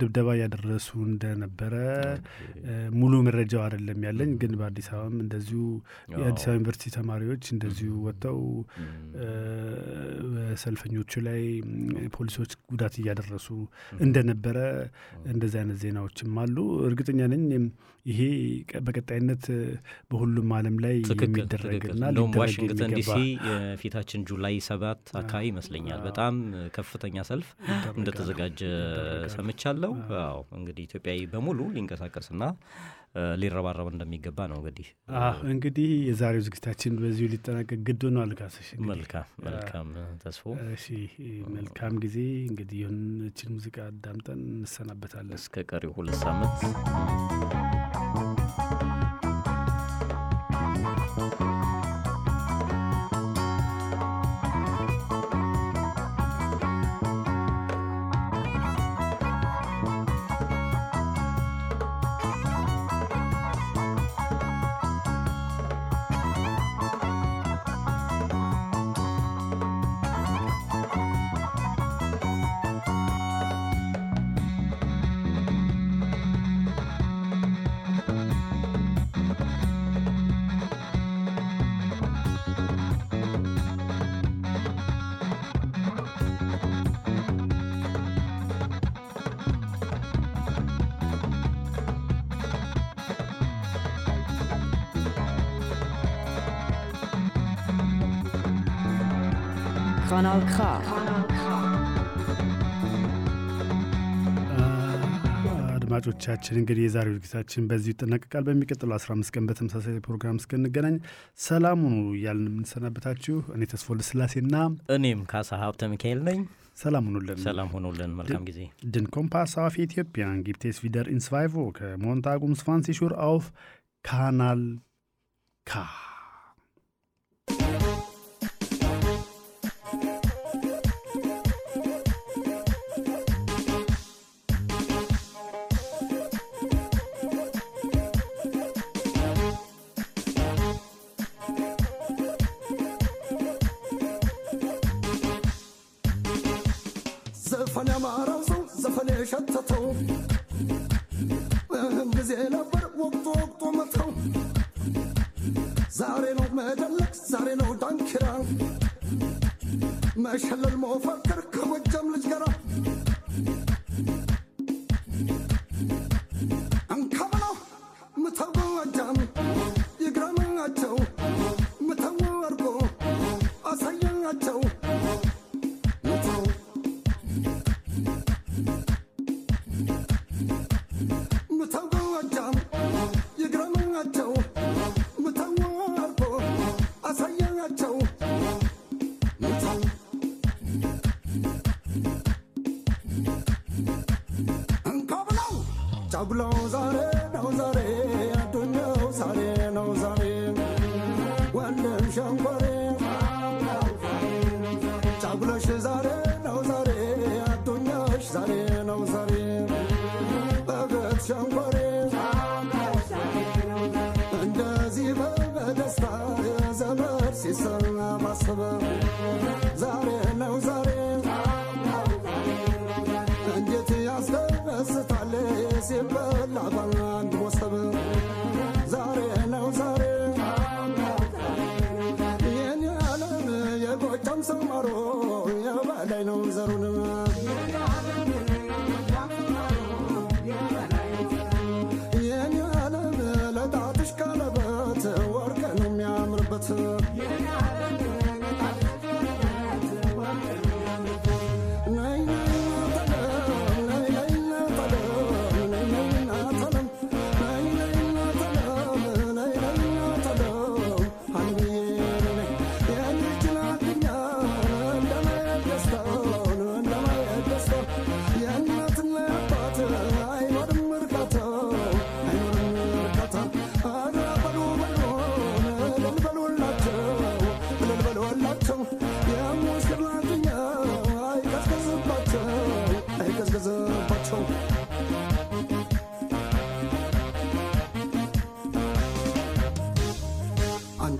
ድብደባ እያደረሱ እንደነበረ ሙሉ መረጃው አይደለም ያለኝ፣ ግን በአዲስ አበባም እንደዚሁ የአዲስ አበባ ዩኒቨርሲቲ ተማሪዎች እንደዚሁ ወጥተው በሰልፈኞቹ ላይ ፖሊሶች ጉዳት እያደረሱ እንደነበረ እንደዚህ አይነት ዜናዎችም አሉ። እርግጠኛ ነኝ ይሄ በቀጣይነት በሁሉም ዓለም ላይ የሚደረግና ዋሽንግተን ዲሲ የፊታችን ጁላይ ሰባት አካባቢ ይመስለኛል በጣም ከፍተኛ ሰልፍ እንደተዘጋጀ ሰምቻለሁ። እንግዲህ ኢትዮጵያዊ በሙሉ ሊንቀሳቀስና ሊረባረብ እንደሚገባ ነው። እንግዲህ እንግዲህ የዛሬው ዝግጅታችን በዚሁ ሊጠናቀቅ ግድ ሆኗል። ካሰሽ መልካም መልካም ተስፎ እሺ፣ መልካም ጊዜ እንግዲህ ይህችን ሙዚቃ አዳምጠን እንሰናበታለን እስከ ቀሪው ሁለት ሳምንት Kanal K. አድማጮቻችን እንግዲህ የዛሬው ዝግጅታችን በዚሁ ይጠናቀቃል። በሚቀጥለው 15 ቀን በተመሳሳይ ፕሮግራም እስክንገናኝ ሰላም ሁኑ እያልን የምንሰናበታችሁ እኔ ተስፎ ልስላሴና እኔም ካሳ ሀብተ ሚካኤል ነኝ። ሰላም ሁኑልን። ሰላም ሆኖልን መልካም ጊዜ Den Kompass auf Äthiopien gibt es wieder in zwei Wochen, Montag um 20 Uhr auf Kanal K. አፈር የሸተተው ጊዜ ነበር ወቅቱ ወቅቱ መተው ዛሬ ነው መደለቅ ዛሬ ነው ዳንኪራ መሸለል መፈክር ከጎጃም ልጅ ጋራ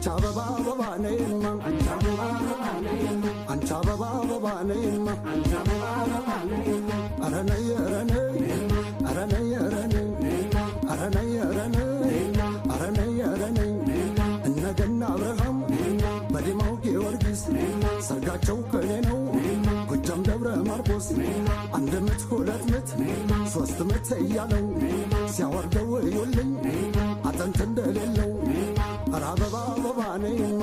አንቺ አበባ አበባ ነይማ አንቺ አበባ አበባ ነይማ ኧረ ነይ ኧረ ነይ ሰርጋቸው ከኔ ነው ጎጃም ደብረ ማርቆስ አንድ ምት ሁለት ምት ሶስት ምት እያለው ሲያወርደው እዩልኝ አጥንት እንደሌለው አበባ አበባ ነይማ